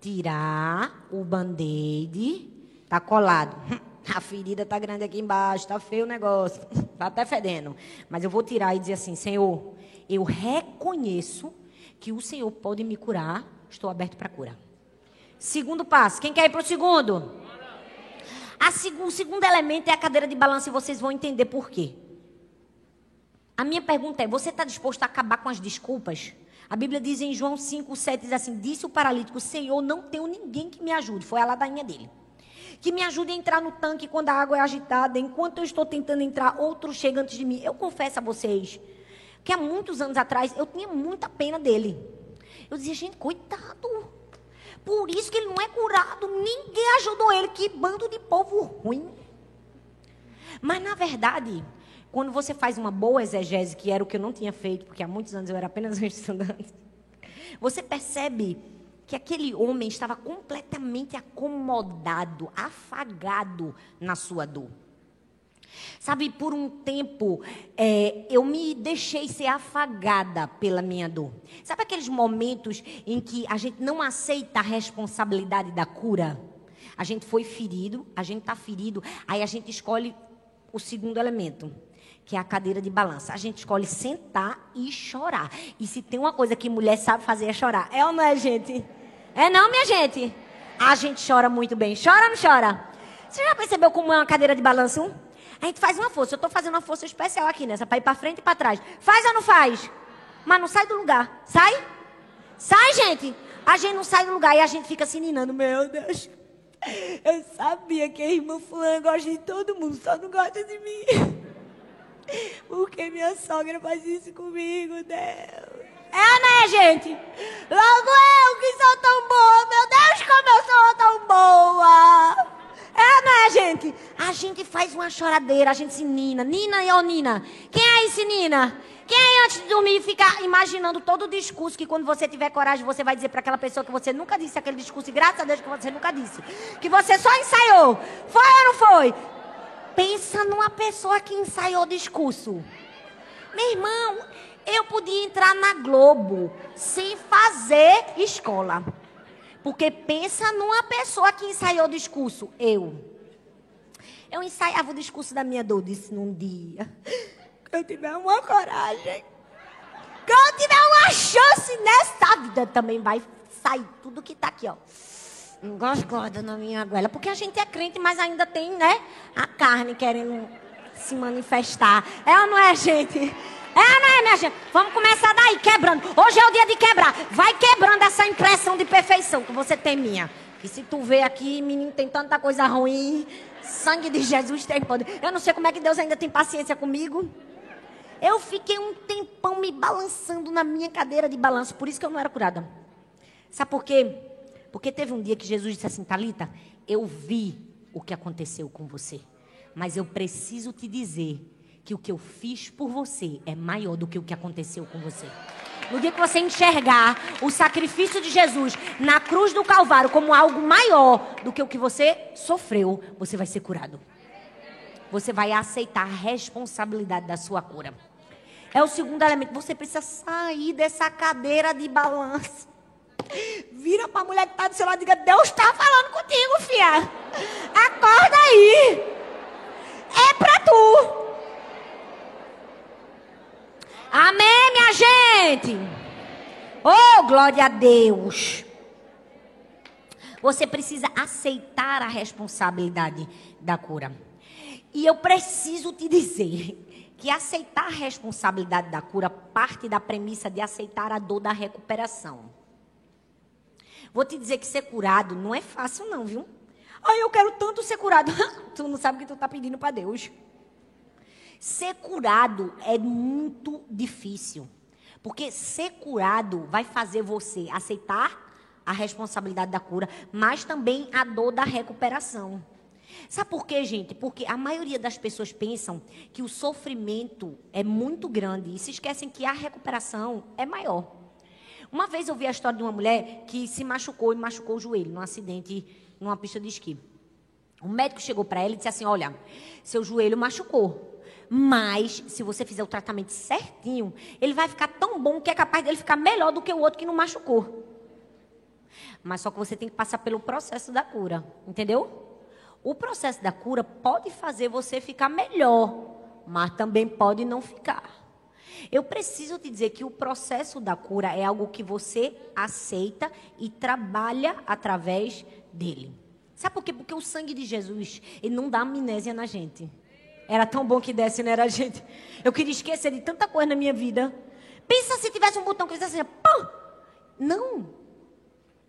tirar o band-aid, tá colado. A ferida tá grande aqui embaixo, tá feio o negócio, tá até fedendo. Mas eu vou tirar e dizer assim: Senhor, eu reconheço que o Senhor pode me curar, estou aberto para cura. Segundo passo, quem quer ir para o segundo? A, o segundo elemento é a cadeira de balanço e vocês vão entender por quê. A minha pergunta é: você está disposto a acabar com as desculpas? A Bíblia diz em João 5, 7, diz assim: Disse o paralítico, Senhor, não tenho ninguém que me ajude. Foi a ladainha dele. Que me ajude a entrar no tanque quando a água é agitada. Enquanto eu estou tentando entrar, outro chega antes de mim. Eu confesso a vocês que há muitos anos atrás eu tinha muita pena dele. Eu dizia, gente, coitado. Por isso que ele não é curado. Ninguém ajudou ele. Que bando de povo ruim. Mas, na verdade, quando você faz uma boa exegese, que era o que eu não tinha feito, porque há muitos anos eu era apenas um estudante, você percebe que aquele homem estava completamente acomodado, afagado na sua dor. Sabe, por um tempo é, eu me deixei ser afagada pela minha dor. Sabe aqueles momentos em que a gente não aceita a responsabilidade da cura? A gente foi ferido, a gente está ferido, aí a gente escolhe o segundo elemento. que é a cadeira de balança. A gente escolhe sentar e chorar. E se tem uma coisa que mulher sabe fazer é chorar. É ou não é, gente? É não, minha gente? A gente chora muito bem. Chora ou não chora? Você já percebeu como é uma cadeira de balanço? A gente faz uma força. Eu estou fazendo uma força especial aqui nessa, para ir para frente e para trás. Faz ou não faz? Mas não sai do lugar. Sai? Sai, gente. A gente não sai do lugar e a gente fica se ninando. Meu Deus. Eu sabia que a irmã fulana gosta de todo mundo, só não gosta de mim. Porque minha sogra faz isso comigo, Deus. É, né, gente? Logo eu que sou tão boa. Meu Deus, como eu sou tão boa. É, né, gente? A gente faz uma choradeira, a gente se nina. Nina e ô Nina. Quem é esse Nina? Quem aí antes de dormir fica imaginando todo o discurso que quando você tiver coragem você vai dizer para aquela pessoa que você nunca disse aquele discurso e graças a Deus que você nunca disse. Que você só ensaiou. Foi ou não foi? Pensa numa pessoa que ensaiou o discurso. Meu irmão, eu podia entrar na Globo sem fazer escola. Porque pensa numa pessoa que ensaiou o discurso. Eu. Eu ensaiava o discurso da minha dor, disse num dia. Que eu tiver uma coragem. Que eu tiver uma chance nessa vida, também vai sair tudo que tá aqui, ó. Engosgada na minha goela. Porque a gente é crente, mas ainda tem, né? A carne querendo se manifestar. É ou não é, gente? É, não é, minha gente? Vamos começar daí, quebrando. Hoje é o dia de quebrar. Vai quebrando essa impressão de perfeição que você tem minha. Que se tu vê aqui, menino, tem tanta coisa ruim. Sangue de Jesus tem poder. Eu não sei como é que Deus ainda tem paciência comigo. Eu fiquei um tempão me balançando na minha cadeira de balanço. Por isso que eu não era curada. Sabe por quê? Porque teve um dia que Jesus disse assim, Talita, eu vi o que aconteceu com você. Mas eu preciso te dizer que o que eu fiz por você é maior do que o que aconteceu com você. No dia que você enxergar o sacrifício de Jesus na cruz do Calvário como algo maior do que o que você sofreu, você vai ser curado. Você vai aceitar a responsabilidade da sua cura. É o segundo elemento. Você precisa sair dessa cadeira de balanço. Vira para a mulher que está do seu lado e diga: Deus está falando contigo, filha. Acorda aí. É para tu. Amém, minha gente? Oh, glória a Deus. Você precisa aceitar a responsabilidade da cura. E eu preciso te dizer que aceitar a responsabilidade da cura parte da premissa de aceitar a dor da recuperação. Vou te dizer que ser curado não é fácil, não, viu? Ai, eu quero tanto ser curado. tu não sabe o que tu está pedindo para Deus. Ser curado é muito difícil. Porque ser curado vai fazer você aceitar a responsabilidade da cura, mas também a dor da recuperação. Sabe por quê, gente? Porque a maioria das pessoas pensam que o sofrimento é muito grande e se esquecem que a recuperação é maior. Uma vez eu vi a história de uma mulher que se machucou e machucou o joelho num acidente numa pista de esqui. O médico chegou para ela e disse assim: Olha, seu joelho machucou. Mas, se você fizer o tratamento certinho, ele vai ficar tão bom que é capaz dele ficar melhor do que o outro que não machucou. Mas só que você tem que passar pelo processo da cura, entendeu? O processo da cura pode fazer você ficar melhor, mas também pode não ficar. Eu preciso te dizer que o processo da cura é algo que você aceita e trabalha através dele. Sabe por quê? Porque o sangue de Jesus, ele não dá amnésia na gente. Era tão bom que desse, não era, gente? Eu queria esquecer de tanta coisa na minha vida. Pensa se tivesse um botão que dissesse assim, pô! Não.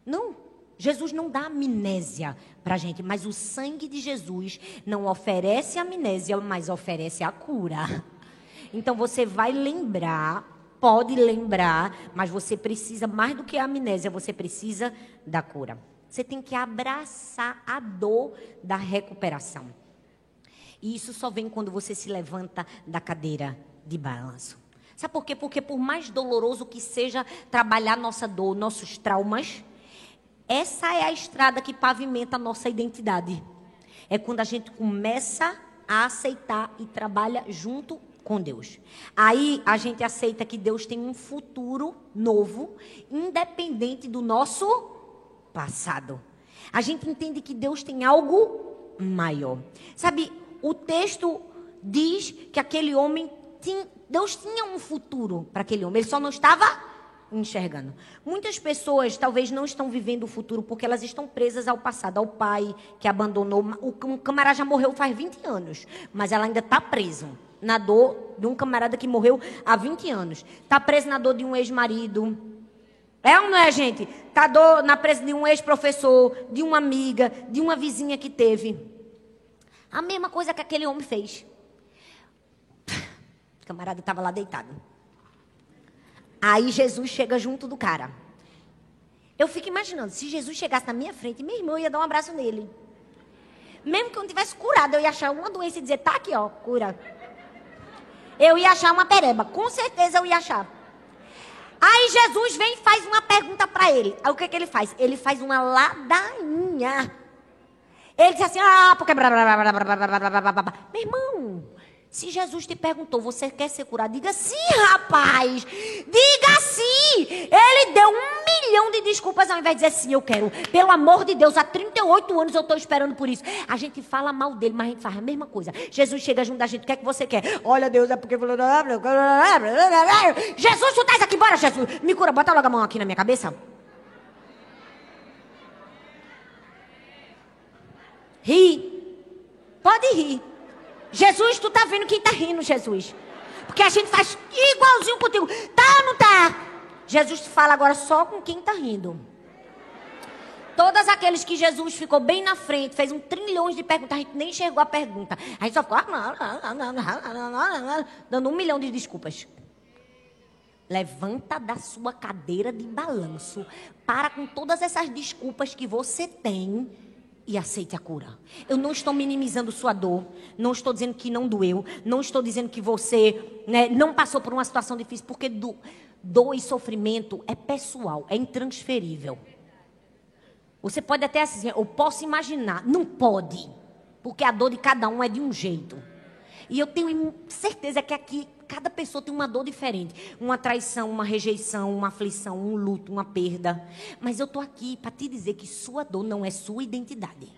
Não. Jesus não dá amnésia para gente, mas o sangue de Jesus não oferece amnésia, mas oferece a cura. Então você vai lembrar, pode lembrar, mas você precisa mais do que a amnésia, você precisa da cura. Você tem que abraçar a dor da recuperação. E isso só vem quando você se levanta da cadeira de balanço. Sabe por quê? Porque por mais doloroso que seja trabalhar nossa dor, nossos traumas, essa é a estrada que pavimenta a nossa identidade. É quando a gente começa a aceitar e trabalha junto com Deus. Aí a gente aceita que Deus tem um futuro novo, independente do nosso passado. A gente entende que Deus tem algo maior. Sabe, o texto diz que aquele homem tinha, Deus tinha um futuro para aquele homem. Ele só não estava enxergando. Muitas pessoas talvez não estão vivendo o futuro porque elas estão presas ao passado, ao pai que abandonou. O camarada já morreu faz 20 anos, mas ela ainda está preso na dor de um camarada que morreu há 20 anos. Está preso na dor de um ex-marido. É ou não é, gente? Está na presa de um ex-professor, de uma amiga, de uma vizinha que teve. A mesma coisa que aquele homem fez. O camarada estava lá deitado. Aí Jesus chega junto do cara. Eu fico imaginando, se Jesus chegasse na minha frente, meu irmão ia dar um abraço nele. Mesmo que eu não tivesse curado, eu ia achar uma doença e dizer, tá aqui, ó, cura. Eu ia achar uma pereba, com certeza eu ia achar. Aí Jesus vem e faz uma pergunta para ele. Aí o que, que ele faz? Ele faz uma ladainha. Ele diz assim, ah, porque... Meu irmão, se Jesus te perguntou, você quer ser curado? Diga sim, rapaz. Diga sim. Ele deu um milhão de desculpas ao invés de dizer sim, eu quero. Pelo amor de Deus, há 38 anos eu estou esperando por isso. A gente fala mal dele, mas a gente faz a mesma coisa. Jesus chega junto da gente, o que é que você quer? Olha, Deus, é porque. Jesus, tu estás aqui, bora, Jesus. Me cura, bota logo a mão aqui na minha cabeça. Ri. Pode rir. Jesus, tu tá vendo quem tá rindo, Jesus. Porque a gente faz igualzinho contigo. Tá ou não tá? Jesus fala agora só com quem tá rindo. Todos aqueles que Jesus ficou bem na frente, fez um trilhão de perguntas, a gente nem enxergou a pergunta. A gente só ficou dando um milhão de desculpas. Levanta da sua cadeira de balanço. Para com todas essas desculpas que você tem e aceite a cura. Eu não estou minimizando sua dor, não estou dizendo que não doeu, não estou dizendo que você né, não passou por uma situação difícil, porque do, dor e sofrimento é pessoal, é intransferível. Você pode até assim, eu posso imaginar, não pode, porque a dor de cada um é de um jeito. E eu tenho certeza que aqui cada pessoa tem uma dor diferente. Uma traição, uma rejeição, uma aflição, um luto, uma perda. Mas eu estou aqui para te dizer que sua dor não é sua identidade.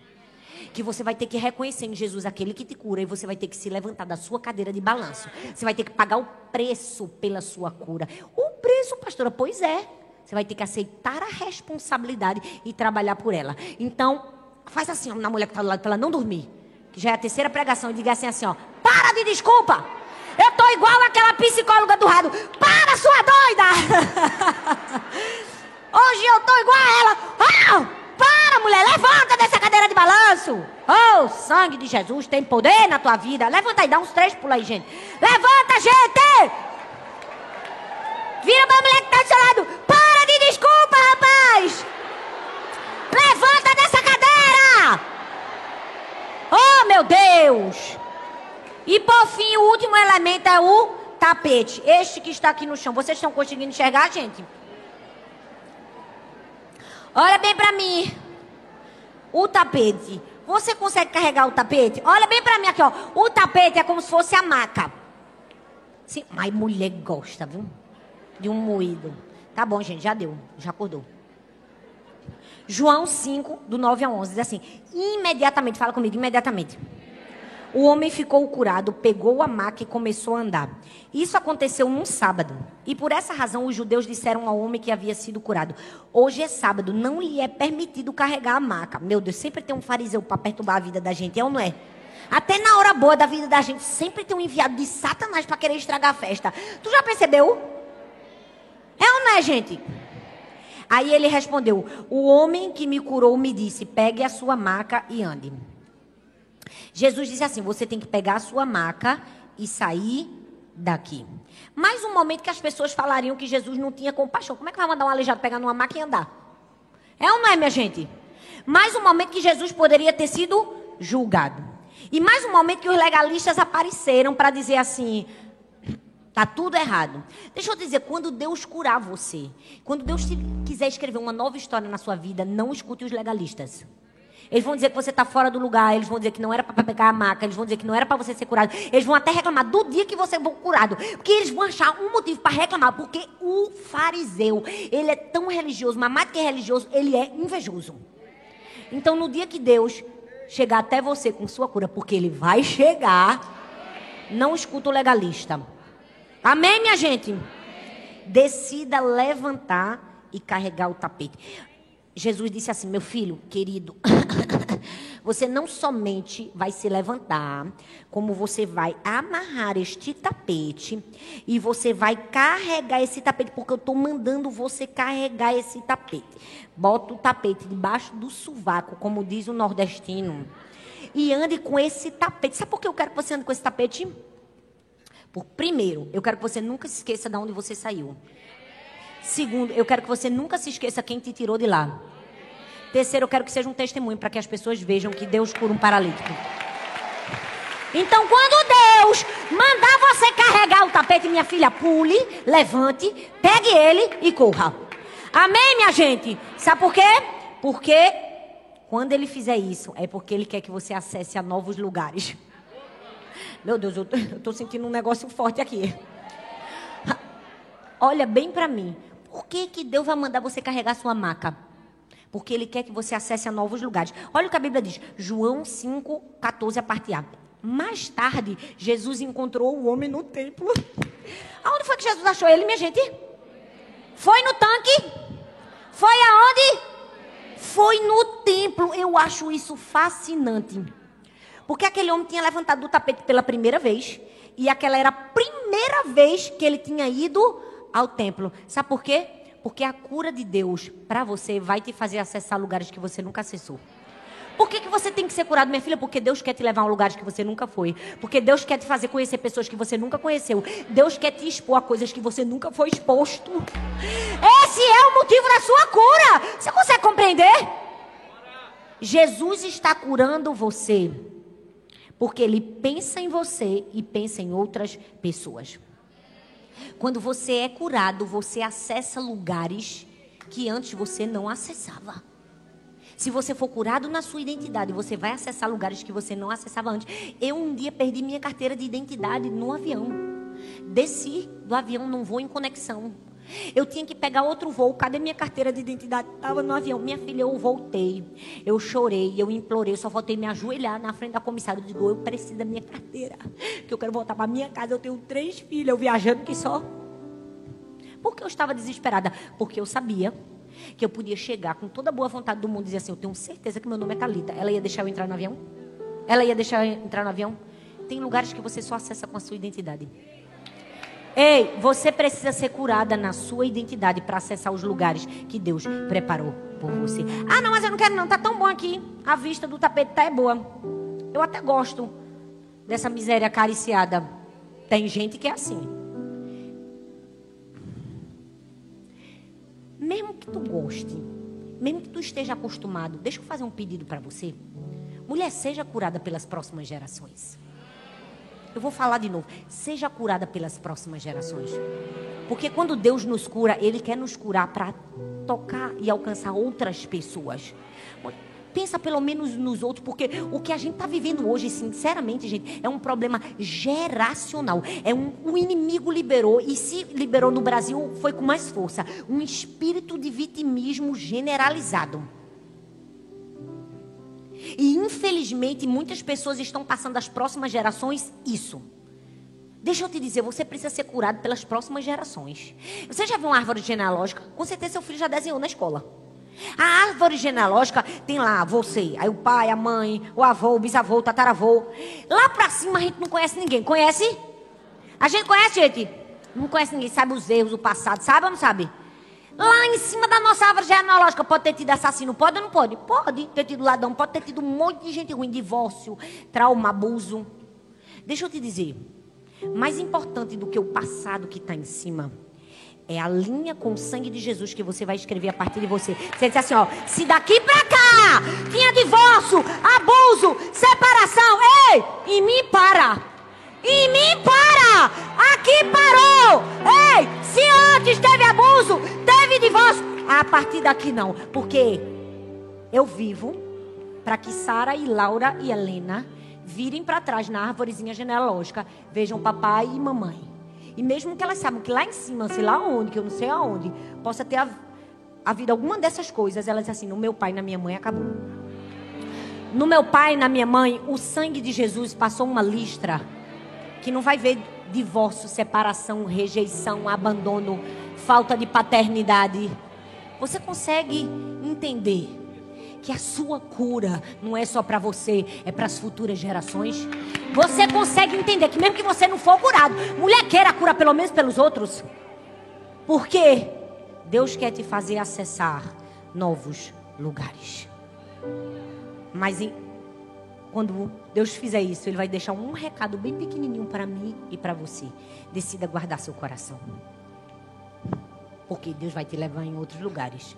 Que você vai ter que reconhecer em Jesus aquele que te cura e você vai ter que se levantar da sua cadeira de balanço. Você vai ter que pagar o preço pela sua cura. O preço, pastora, pois é. Você vai ter que aceitar a responsabilidade e trabalhar por ela. Então, faz assim, na mulher que está do lado, para ela não dormir. Que já é a terceira pregação, e diga assim, assim, ó. Para de desculpa! Eu tô igual aquela psicóloga do rádio. Para, sua doida! Hoje eu tô igual a ela. Ah, para, mulher, levanta dessa cadeira de balanço. Oh, sangue de Jesus tem poder na tua vida. Levanta aí, dá uns três pulos aí, gente. Levanta, gente! Vira pra mulher que tá do seu lado. Para de desculpa, rapaz! Levanta dessa cadeira! Oh, meu Deus! E por fim, o último elemento é o tapete. Este que está aqui no chão. Vocês estão conseguindo enxergar, gente? Olha bem para mim. O tapete. Você consegue carregar o tapete? Olha bem para mim aqui, ó. O tapete é como se fosse a maca. Sim, mas mulher gosta, viu? De um moído. Tá bom, gente, já deu. Já acordou. João 5, do 9 a 11, diz assim: imediatamente, fala comigo, imediatamente. O homem ficou curado, pegou a maca e começou a andar. Isso aconteceu num sábado. E por essa razão os judeus disseram ao homem que havia sido curado: Hoje é sábado, não lhe é permitido carregar a maca. Meu Deus, sempre tem um fariseu para perturbar a vida da gente, é ou não é? Até na hora boa da vida da gente, sempre tem um enviado de Satanás para querer estragar a festa. Tu já percebeu? É ou não é, gente? Aí ele respondeu: O homem que me curou me disse: Pegue a sua maca e ande. Jesus disse assim: você tem que pegar a sua maca e sair daqui. Mais um momento que as pessoas falariam que Jesus não tinha compaixão. Como é que vai mandar um aleijado pegar numa maca e andar? É ou não é, minha gente? Mais um momento que Jesus poderia ter sido julgado. E mais um momento que os legalistas apareceram para dizer assim: Tá tudo errado. Deixa eu dizer, quando Deus curar você, quando Deus quiser escrever uma nova história na sua vida, não escute os legalistas. Eles vão dizer que você está fora do lugar. Eles vão dizer que não era para pegar a maca. Eles vão dizer que não era para você ser curado. Eles vão até reclamar do dia que você foi curado. Porque eles vão achar um motivo para reclamar. Porque o fariseu, ele é tão religioso, mas mais do que religioso, ele é invejoso. Então, no dia que Deus chegar até você com sua cura, porque ele vai chegar. Não escuta o legalista. Amém, minha gente? Decida levantar e carregar o tapete. Jesus disse assim: Meu filho, querido, você não somente vai se levantar, como você vai amarrar este tapete e você vai carregar esse tapete, porque eu estou mandando você carregar esse tapete. Bota o tapete debaixo do sovaco, como diz o nordestino, e ande com esse tapete. Sabe por que eu quero que você ande com esse tapete? Por primeiro, eu quero que você nunca se esqueça de onde você saiu. Segundo, eu quero que você nunca se esqueça quem te tirou de lá. Terceiro, eu quero que seja um testemunho para que as pessoas vejam que Deus cura um paralítico. Então, quando Deus mandar você carregar o tapete, minha filha, pule, levante, pegue ele e corra. Amém, minha gente? Sabe por quê? Porque quando ele fizer isso, é porque ele quer que você acesse a novos lugares. Meu Deus, eu estou sentindo um negócio forte aqui. Olha bem para mim. Por que, que Deus vai mandar você carregar sua maca? Porque Ele quer que você acesse a novos lugares. Olha o que a Bíblia diz. João 5, 14, a parte A. Mais tarde, Jesus encontrou o homem no templo. Aonde foi que Jesus achou ele, minha gente? Foi no tanque? Foi aonde? Foi no templo. Eu acho isso fascinante. Porque aquele homem tinha levantado do tapete pela primeira vez. E aquela era a primeira vez que ele tinha ido ao templo. Sabe por quê? Porque a cura de Deus para você vai te fazer acessar lugares que você nunca acessou. Por que, que você tem que ser curado, minha filha? Porque Deus quer te levar a lugares que você nunca foi. Porque Deus quer te fazer conhecer pessoas que você nunca conheceu. Deus quer te expor a coisas que você nunca foi exposto. Esse é o motivo da sua cura. Você consegue compreender? Jesus está curando você. Porque Ele pensa em você e pensa em outras pessoas. Quando você é curado, você acessa lugares que antes você não acessava. Se você for curado na sua identidade, você vai acessar lugares que você não acessava antes. Eu um dia perdi minha carteira de identidade no avião. Desci do avião num voo em conexão. Eu tinha que pegar outro voo. Cadê minha carteira de identidade? Estava no avião. Minha filha, eu voltei. Eu chorei, eu implorei. Eu só voltei me ajoelhar na frente da comissária. Eu digo, eu preciso da minha carteira. Que eu quero voltar para minha casa. Eu tenho três filhas. Eu viajando que só. Por que eu estava desesperada? Porque eu sabia que eu podia chegar com toda a boa vontade do mundo e dizer assim: Eu tenho certeza que meu nome é Talita. Ela ia deixar eu entrar no avião? Ela ia deixar eu entrar no avião? Tem lugares que você só acessa com a sua identidade. Ei, você precisa ser curada na sua identidade para acessar os lugares que Deus preparou por você. Ah, não, mas eu não quero não, tá tão bom aqui. A vista do tapete tá é boa. Eu até gosto dessa miséria acariciada. Tem gente que é assim. Mesmo que tu goste, mesmo que tu esteja acostumado, deixa eu fazer um pedido para você. Mulher, seja curada pelas próximas gerações. Eu vou falar de novo. Seja curada pelas próximas gerações. Porque quando Deus nos cura, Ele quer nos curar para tocar e alcançar outras pessoas. Pensa pelo menos nos outros, porque o que a gente está vivendo hoje, sinceramente, gente, é um problema geracional. É um, o inimigo liberou, e se liberou no Brasil, foi com mais força. Um espírito de vitimismo generalizado. E infelizmente muitas pessoas estão passando às próximas gerações isso. Deixa eu te dizer, você precisa ser curado pelas próximas gerações. Você já viu uma árvore genealógica? Com certeza seu filho já desenhou na escola. A árvore genealógica tem lá você, aí o pai, a mãe, o avô, o bisavô, o tataravô. Lá pra cima a gente não conhece ninguém. Conhece? A gente conhece, gente? Não conhece ninguém, sabe os erros do passado, sabe ou não sabe? Lá em cima da nossa árvore genealógica pode ter tido assassino, pode ou não pode? Pode ter tido ladrão, pode ter tido um monte de gente ruim, divórcio, trauma, abuso. Deixa eu te dizer, mais importante do que o passado que está em cima é a linha com o sangue de Jesus que você vai escrever a partir de você. Você diz assim, ó, se daqui para cá tinha divórcio, abuso, separação, ei, em mim para. Em mim para! Aqui parou! Ei, se antes teve abuso, teve divórcio, a partir daqui não, porque eu vivo para que Sara e Laura e Helena virem para trás na árvorezinha genealógica, vejam papai e mamãe. E mesmo que elas saibam que lá em cima, sei lá onde, que eu não sei aonde, possa ter havido alguma dessas coisas, elas assim: no meu pai e na minha mãe acabou. No meu pai e na minha mãe, o sangue de Jesus passou uma listra que não vai ver divórcio, separação, rejeição, abandono, falta de paternidade. Você consegue entender que a sua cura não é só para você, é para as futuras gerações? Você consegue entender que mesmo que você não for curado, mulher queira cura pelo menos pelos outros? Porque Deus quer te fazer acessar novos lugares. Mas em, quando Deus fizer isso, Ele vai deixar um recado bem pequenininho para mim e para você. Decida guardar seu coração. Porque Deus vai te levar em outros lugares.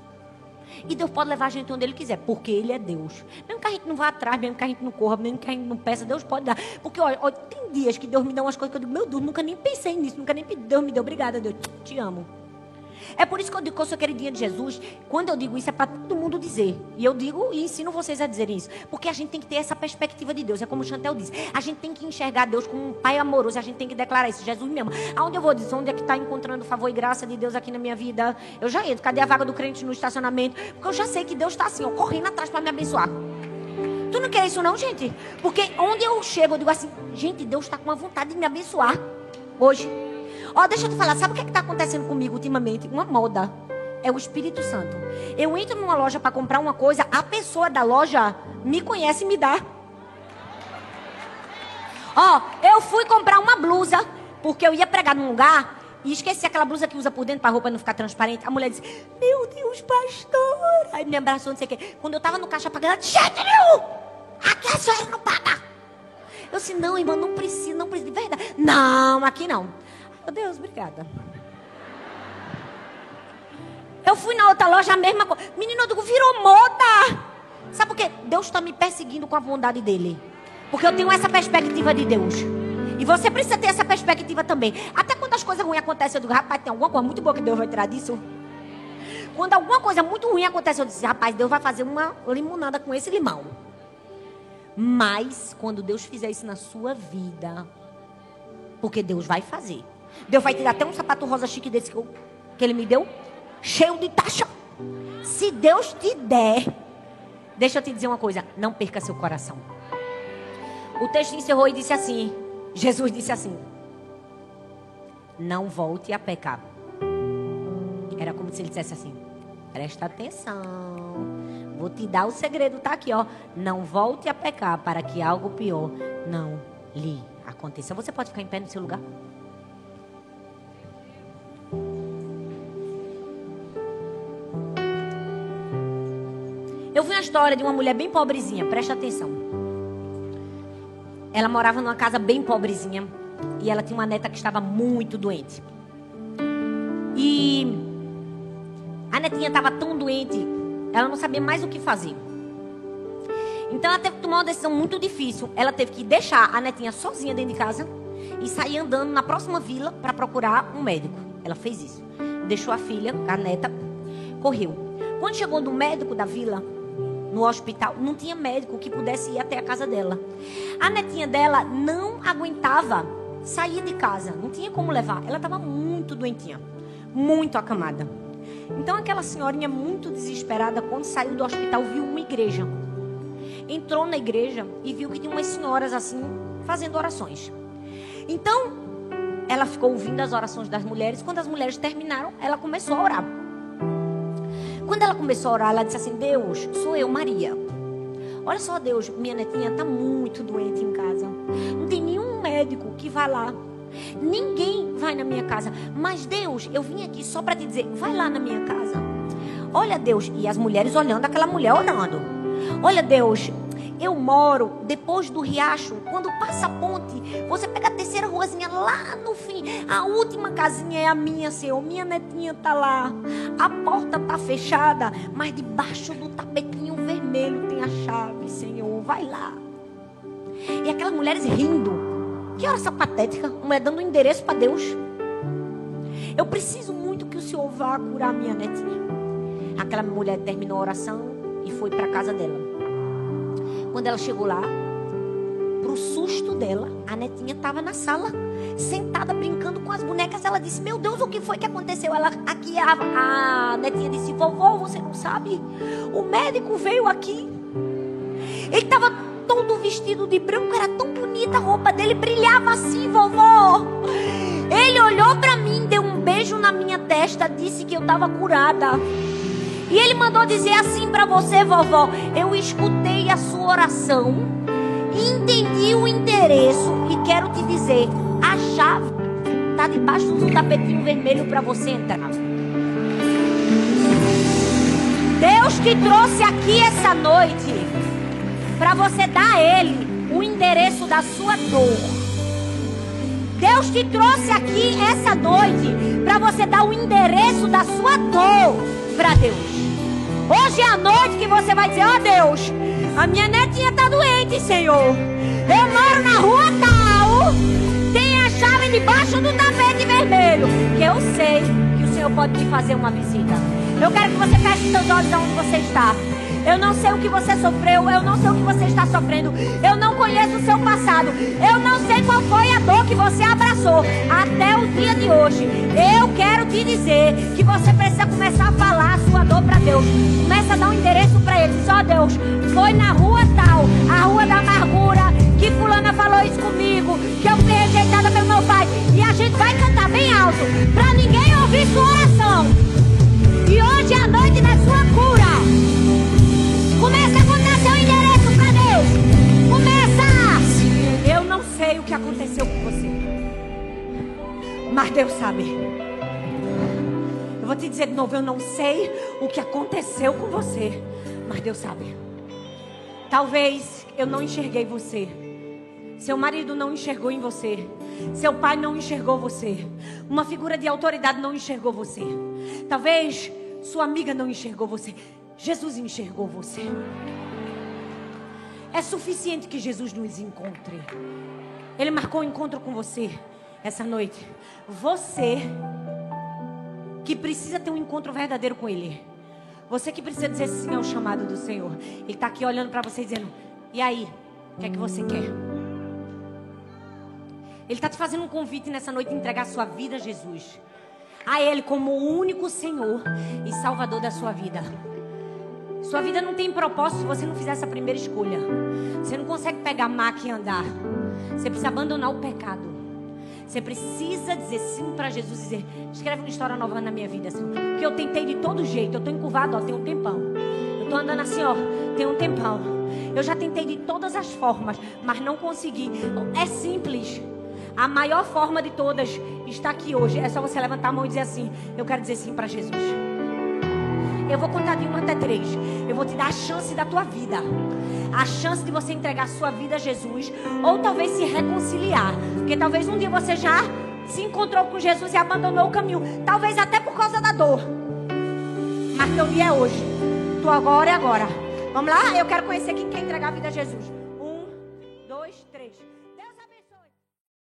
E Deus pode levar a gente onde Ele quiser, porque Ele é Deus. Mesmo que a gente não vá atrás, mesmo que a gente não corra, mesmo que a gente não peça, Deus pode dar. Porque, olha, olha tem dias que Deus me dá umas coisas que eu digo, meu Deus, nunca nem pensei nisso, nunca nem Deus me deu, obrigada, Deus, te amo. É por isso que eu digo que eu sou queridinha de Jesus. Quando eu digo isso, é para todo mundo dizer. E eu digo e ensino vocês a dizerem isso. Porque a gente tem que ter essa perspectiva de Deus. É como Chantel disse. A gente tem que enxergar Deus como um pai amoroso. A gente tem que declarar isso. Jesus me ama. Aonde eu vou dizer? Onde é que está encontrando favor e graça de Deus aqui na minha vida? Eu já entro. Cadê a vaga do crente no estacionamento? Porque eu já sei que Deus está assim, ó, correndo atrás para me abençoar. Tu não quer isso não, gente? Porque onde eu chego, eu digo assim, gente, Deus está com uma vontade de me abençoar hoje. Ó, deixa eu te falar, sabe o que é está acontecendo comigo ultimamente? Uma moda. É o Espírito Santo. Eu entro numa loja para comprar uma coisa, a pessoa da loja me conhece e me dá. Ó, eu fui comprar uma blusa, porque eu ia pregar num lugar e esqueci aquela blusa que usa por dentro para a roupa não ficar transparente. A mulher disse: Meu Deus, pastor. Aí me abraçou, não sei o quê. Quando eu estava no caixa pagando, disse: Gente, meu, aqui a senhora não paga. Eu disse: Não, irmã, não precisa, não precisa. De verdade. Não, aqui não. Deus, obrigada. Eu fui na outra loja, a mesma coisa. Menino, eu digo, virou moda. Sabe por quê? Deus está me perseguindo com a bondade dele. Porque eu tenho essa perspectiva de Deus. E você precisa ter essa perspectiva também. Até quando as coisas ruins acontecem, eu digo, rapaz, tem alguma coisa muito boa que Deus vai tirar disso. Quando alguma coisa muito ruim acontece, eu disse, rapaz, Deus vai fazer uma limonada com esse limão. Mas, quando Deus fizer isso na sua vida, porque Deus vai fazer. Deus vai tirar até um sapato rosa chique desse que, eu, que ele me deu, cheio de taxa. Se Deus te der, deixa eu te dizer uma coisa: não perca seu coração. O texto encerrou e disse assim: Jesus disse assim: Não volte a pecar. Era como se ele dissesse assim: Presta atenção. Vou te dar o segredo, tá aqui, ó. Não volte a pecar para que algo pior não lhe aconteça. Você pode ficar em pé no seu lugar? Eu vi uma história de uma mulher bem pobrezinha, presta atenção. Ela morava numa casa bem pobrezinha e ela tinha uma neta que estava muito doente. E a netinha estava tão doente, ela não sabia mais o que fazer. Então ela teve que tomar uma decisão muito difícil. Ela teve que deixar a netinha sozinha dentro de casa e sair andando na próxima vila para procurar um médico. Ela fez isso. Deixou a filha, a neta, correu. Quando chegou no médico da vila, no hospital, não tinha médico que pudesse ir até a casa dela. A netinha dela não aguentava sair de casa, não tinha como levar. Ela estava muito doentinha, muito acamada. Então aquela senhorinha muito desesperada, quando saiu do hospital, viu uma igreja. Entrou na igreja e viu que tinha umas senhoras assim, fazendo orações. Então, ela ficou ouvindo as orações das mulheres. Quando as mulheres terminaram, ela começou a orar. Quando ela começou a orar, ela disse assim: Deus, sou eu, Maria. Olha só, Deus, minha netinha está muito doente em casa. Não tem nenhum médico que vá lá. Ninguém vai na minha casa. Mas, Deus, eu vim aqui só para te dizer: vai lá na minha casa. Olha, Deus, e as mulheres olhando aquela mulher orando. Olha, Deus, eu moro depois do riacho. Quando passa a ponte, você pega a terceira ruazinha lá no fim. A última casinha é a minha, Senhor. Minha netinha tá lá. A porta tá fechada, mas debaixo do tapetinho vermelho tem a chave, Senhor. Vai lá. E aquelas mulheres rindo. Que oração patética. Uma mulher dando um endereço para Deus. Eu preciso muito que o Senhor vá curar minha netinha. Aquela mulher terminou a oração e foi para casa dela. Quando ela chegou lá, pro susto dela, a netinha estava na sala, sentada brincando com as bonecas. Ela disse: Meu Deus, o que foi que aconteceu? Ela aqui a, a netinha disse: Vovó, você não sabe? O médico veio aqui. Ele estava todo vestido de branco, era tão bonita, a roupa dele brilhava assim, vovó. Ele olhou para mim, deu um beijo na minha testa, disse que eu estava curada. E ele mandou dizer assim para você, vovó: Eu escutei sua oração, entendi o endereço e quero te dizer: a chave está debaixo do tapetinho vermelho para você entrar. Deus te trouxe aqui essa noite para você dar a Ele o endereço da sua dor. Deus te trouxe aqui essa noite para você dar o endereço da sua dor para Deus. Hoje é a noite que você vai dizer: Ó oh, Deus, a minha netinha está doente, Senhor. Eu moro na rua tal. Tem a chave debaixo do tapete vermelho. Que eu sei que o Senhor pode te fazer uma visita. Eu quero que você feche seus olhos aonde você está. Eu não sei o que você sofreu, eu não sei o que você está sofrendo, eu não conheço o seu passado, eu não sei qual foi a dor que você abraçou até o dia de hoje. Eu quero te dizer que você precisa começar a falar a sua dor para Deus. Começa a dar um endereço para ele. Só Deus, foi na rua tal, a rua da amargura, que fulana falou isso comigo, que eu fui rejeitada pelo meu pai. E a gente vai cantar bem alto, para ninguém ouvir sua oração. E hoje a noite da sua cura. Mas Deus sabe. Eu vou te dizer de novo, eu não sei o que aconteceu com você. Mas Deus sabe. Talvez eu não enxerguei você. Seu marido não enxergou em você. Seu pai não enxergou você. Uma figura de autoridade não enxergou você. Talvez sua amiga não enxergou você. Jesus enxergou você. É suficiente que Jesus nos encontre. Ele marcou um encontro com você essa noite. Você que precisa ter um encontro verdadeiro com Ele. Você que precisa dizer sim ao chamado do Senhor. Ele está aqui olhando para você dizendo: E aí? O que é que você quer? Ele está te fazendo um convite nessa noite de entregar sua vida a Jesus. A Ele como o único Senhor e Salvador da sua vida. Sua vida não tem propósito se você não fizer essa primeira escolha. Você não consegue pegar a máquina e andar. Você precisa abandonar o pecado. Você precisa dizer sim para Jesus dizer: escreve uma história nova na minha vida, Senhor. Porque eu tentei de todo jeito. Eu estou encurvado, ó, tem um tempão. Eu estou andando assim, ó, tem um tempão. Eu já tentei de todas as formas, mas não consegui. É simples. A maior forma de todas está aqui hoje. É só você levantar a mão e dizer assim: Eu quero dizer sim para Jesus. Eu vou contar de 1 até 3. Eu vou te dar a chance da tua vida. A chance de você entregar a sua vida a Jesus. Ou talvez se reconciliar. Porque talvez um dia você já se encontrou com Jesus e abandonou o caminho. Talvez até por causa da dor. Mas teu dia é hoje. Tu agora é agora. Vamos lá? Eu quero conhecer quem quer entregar a vida a Jesus.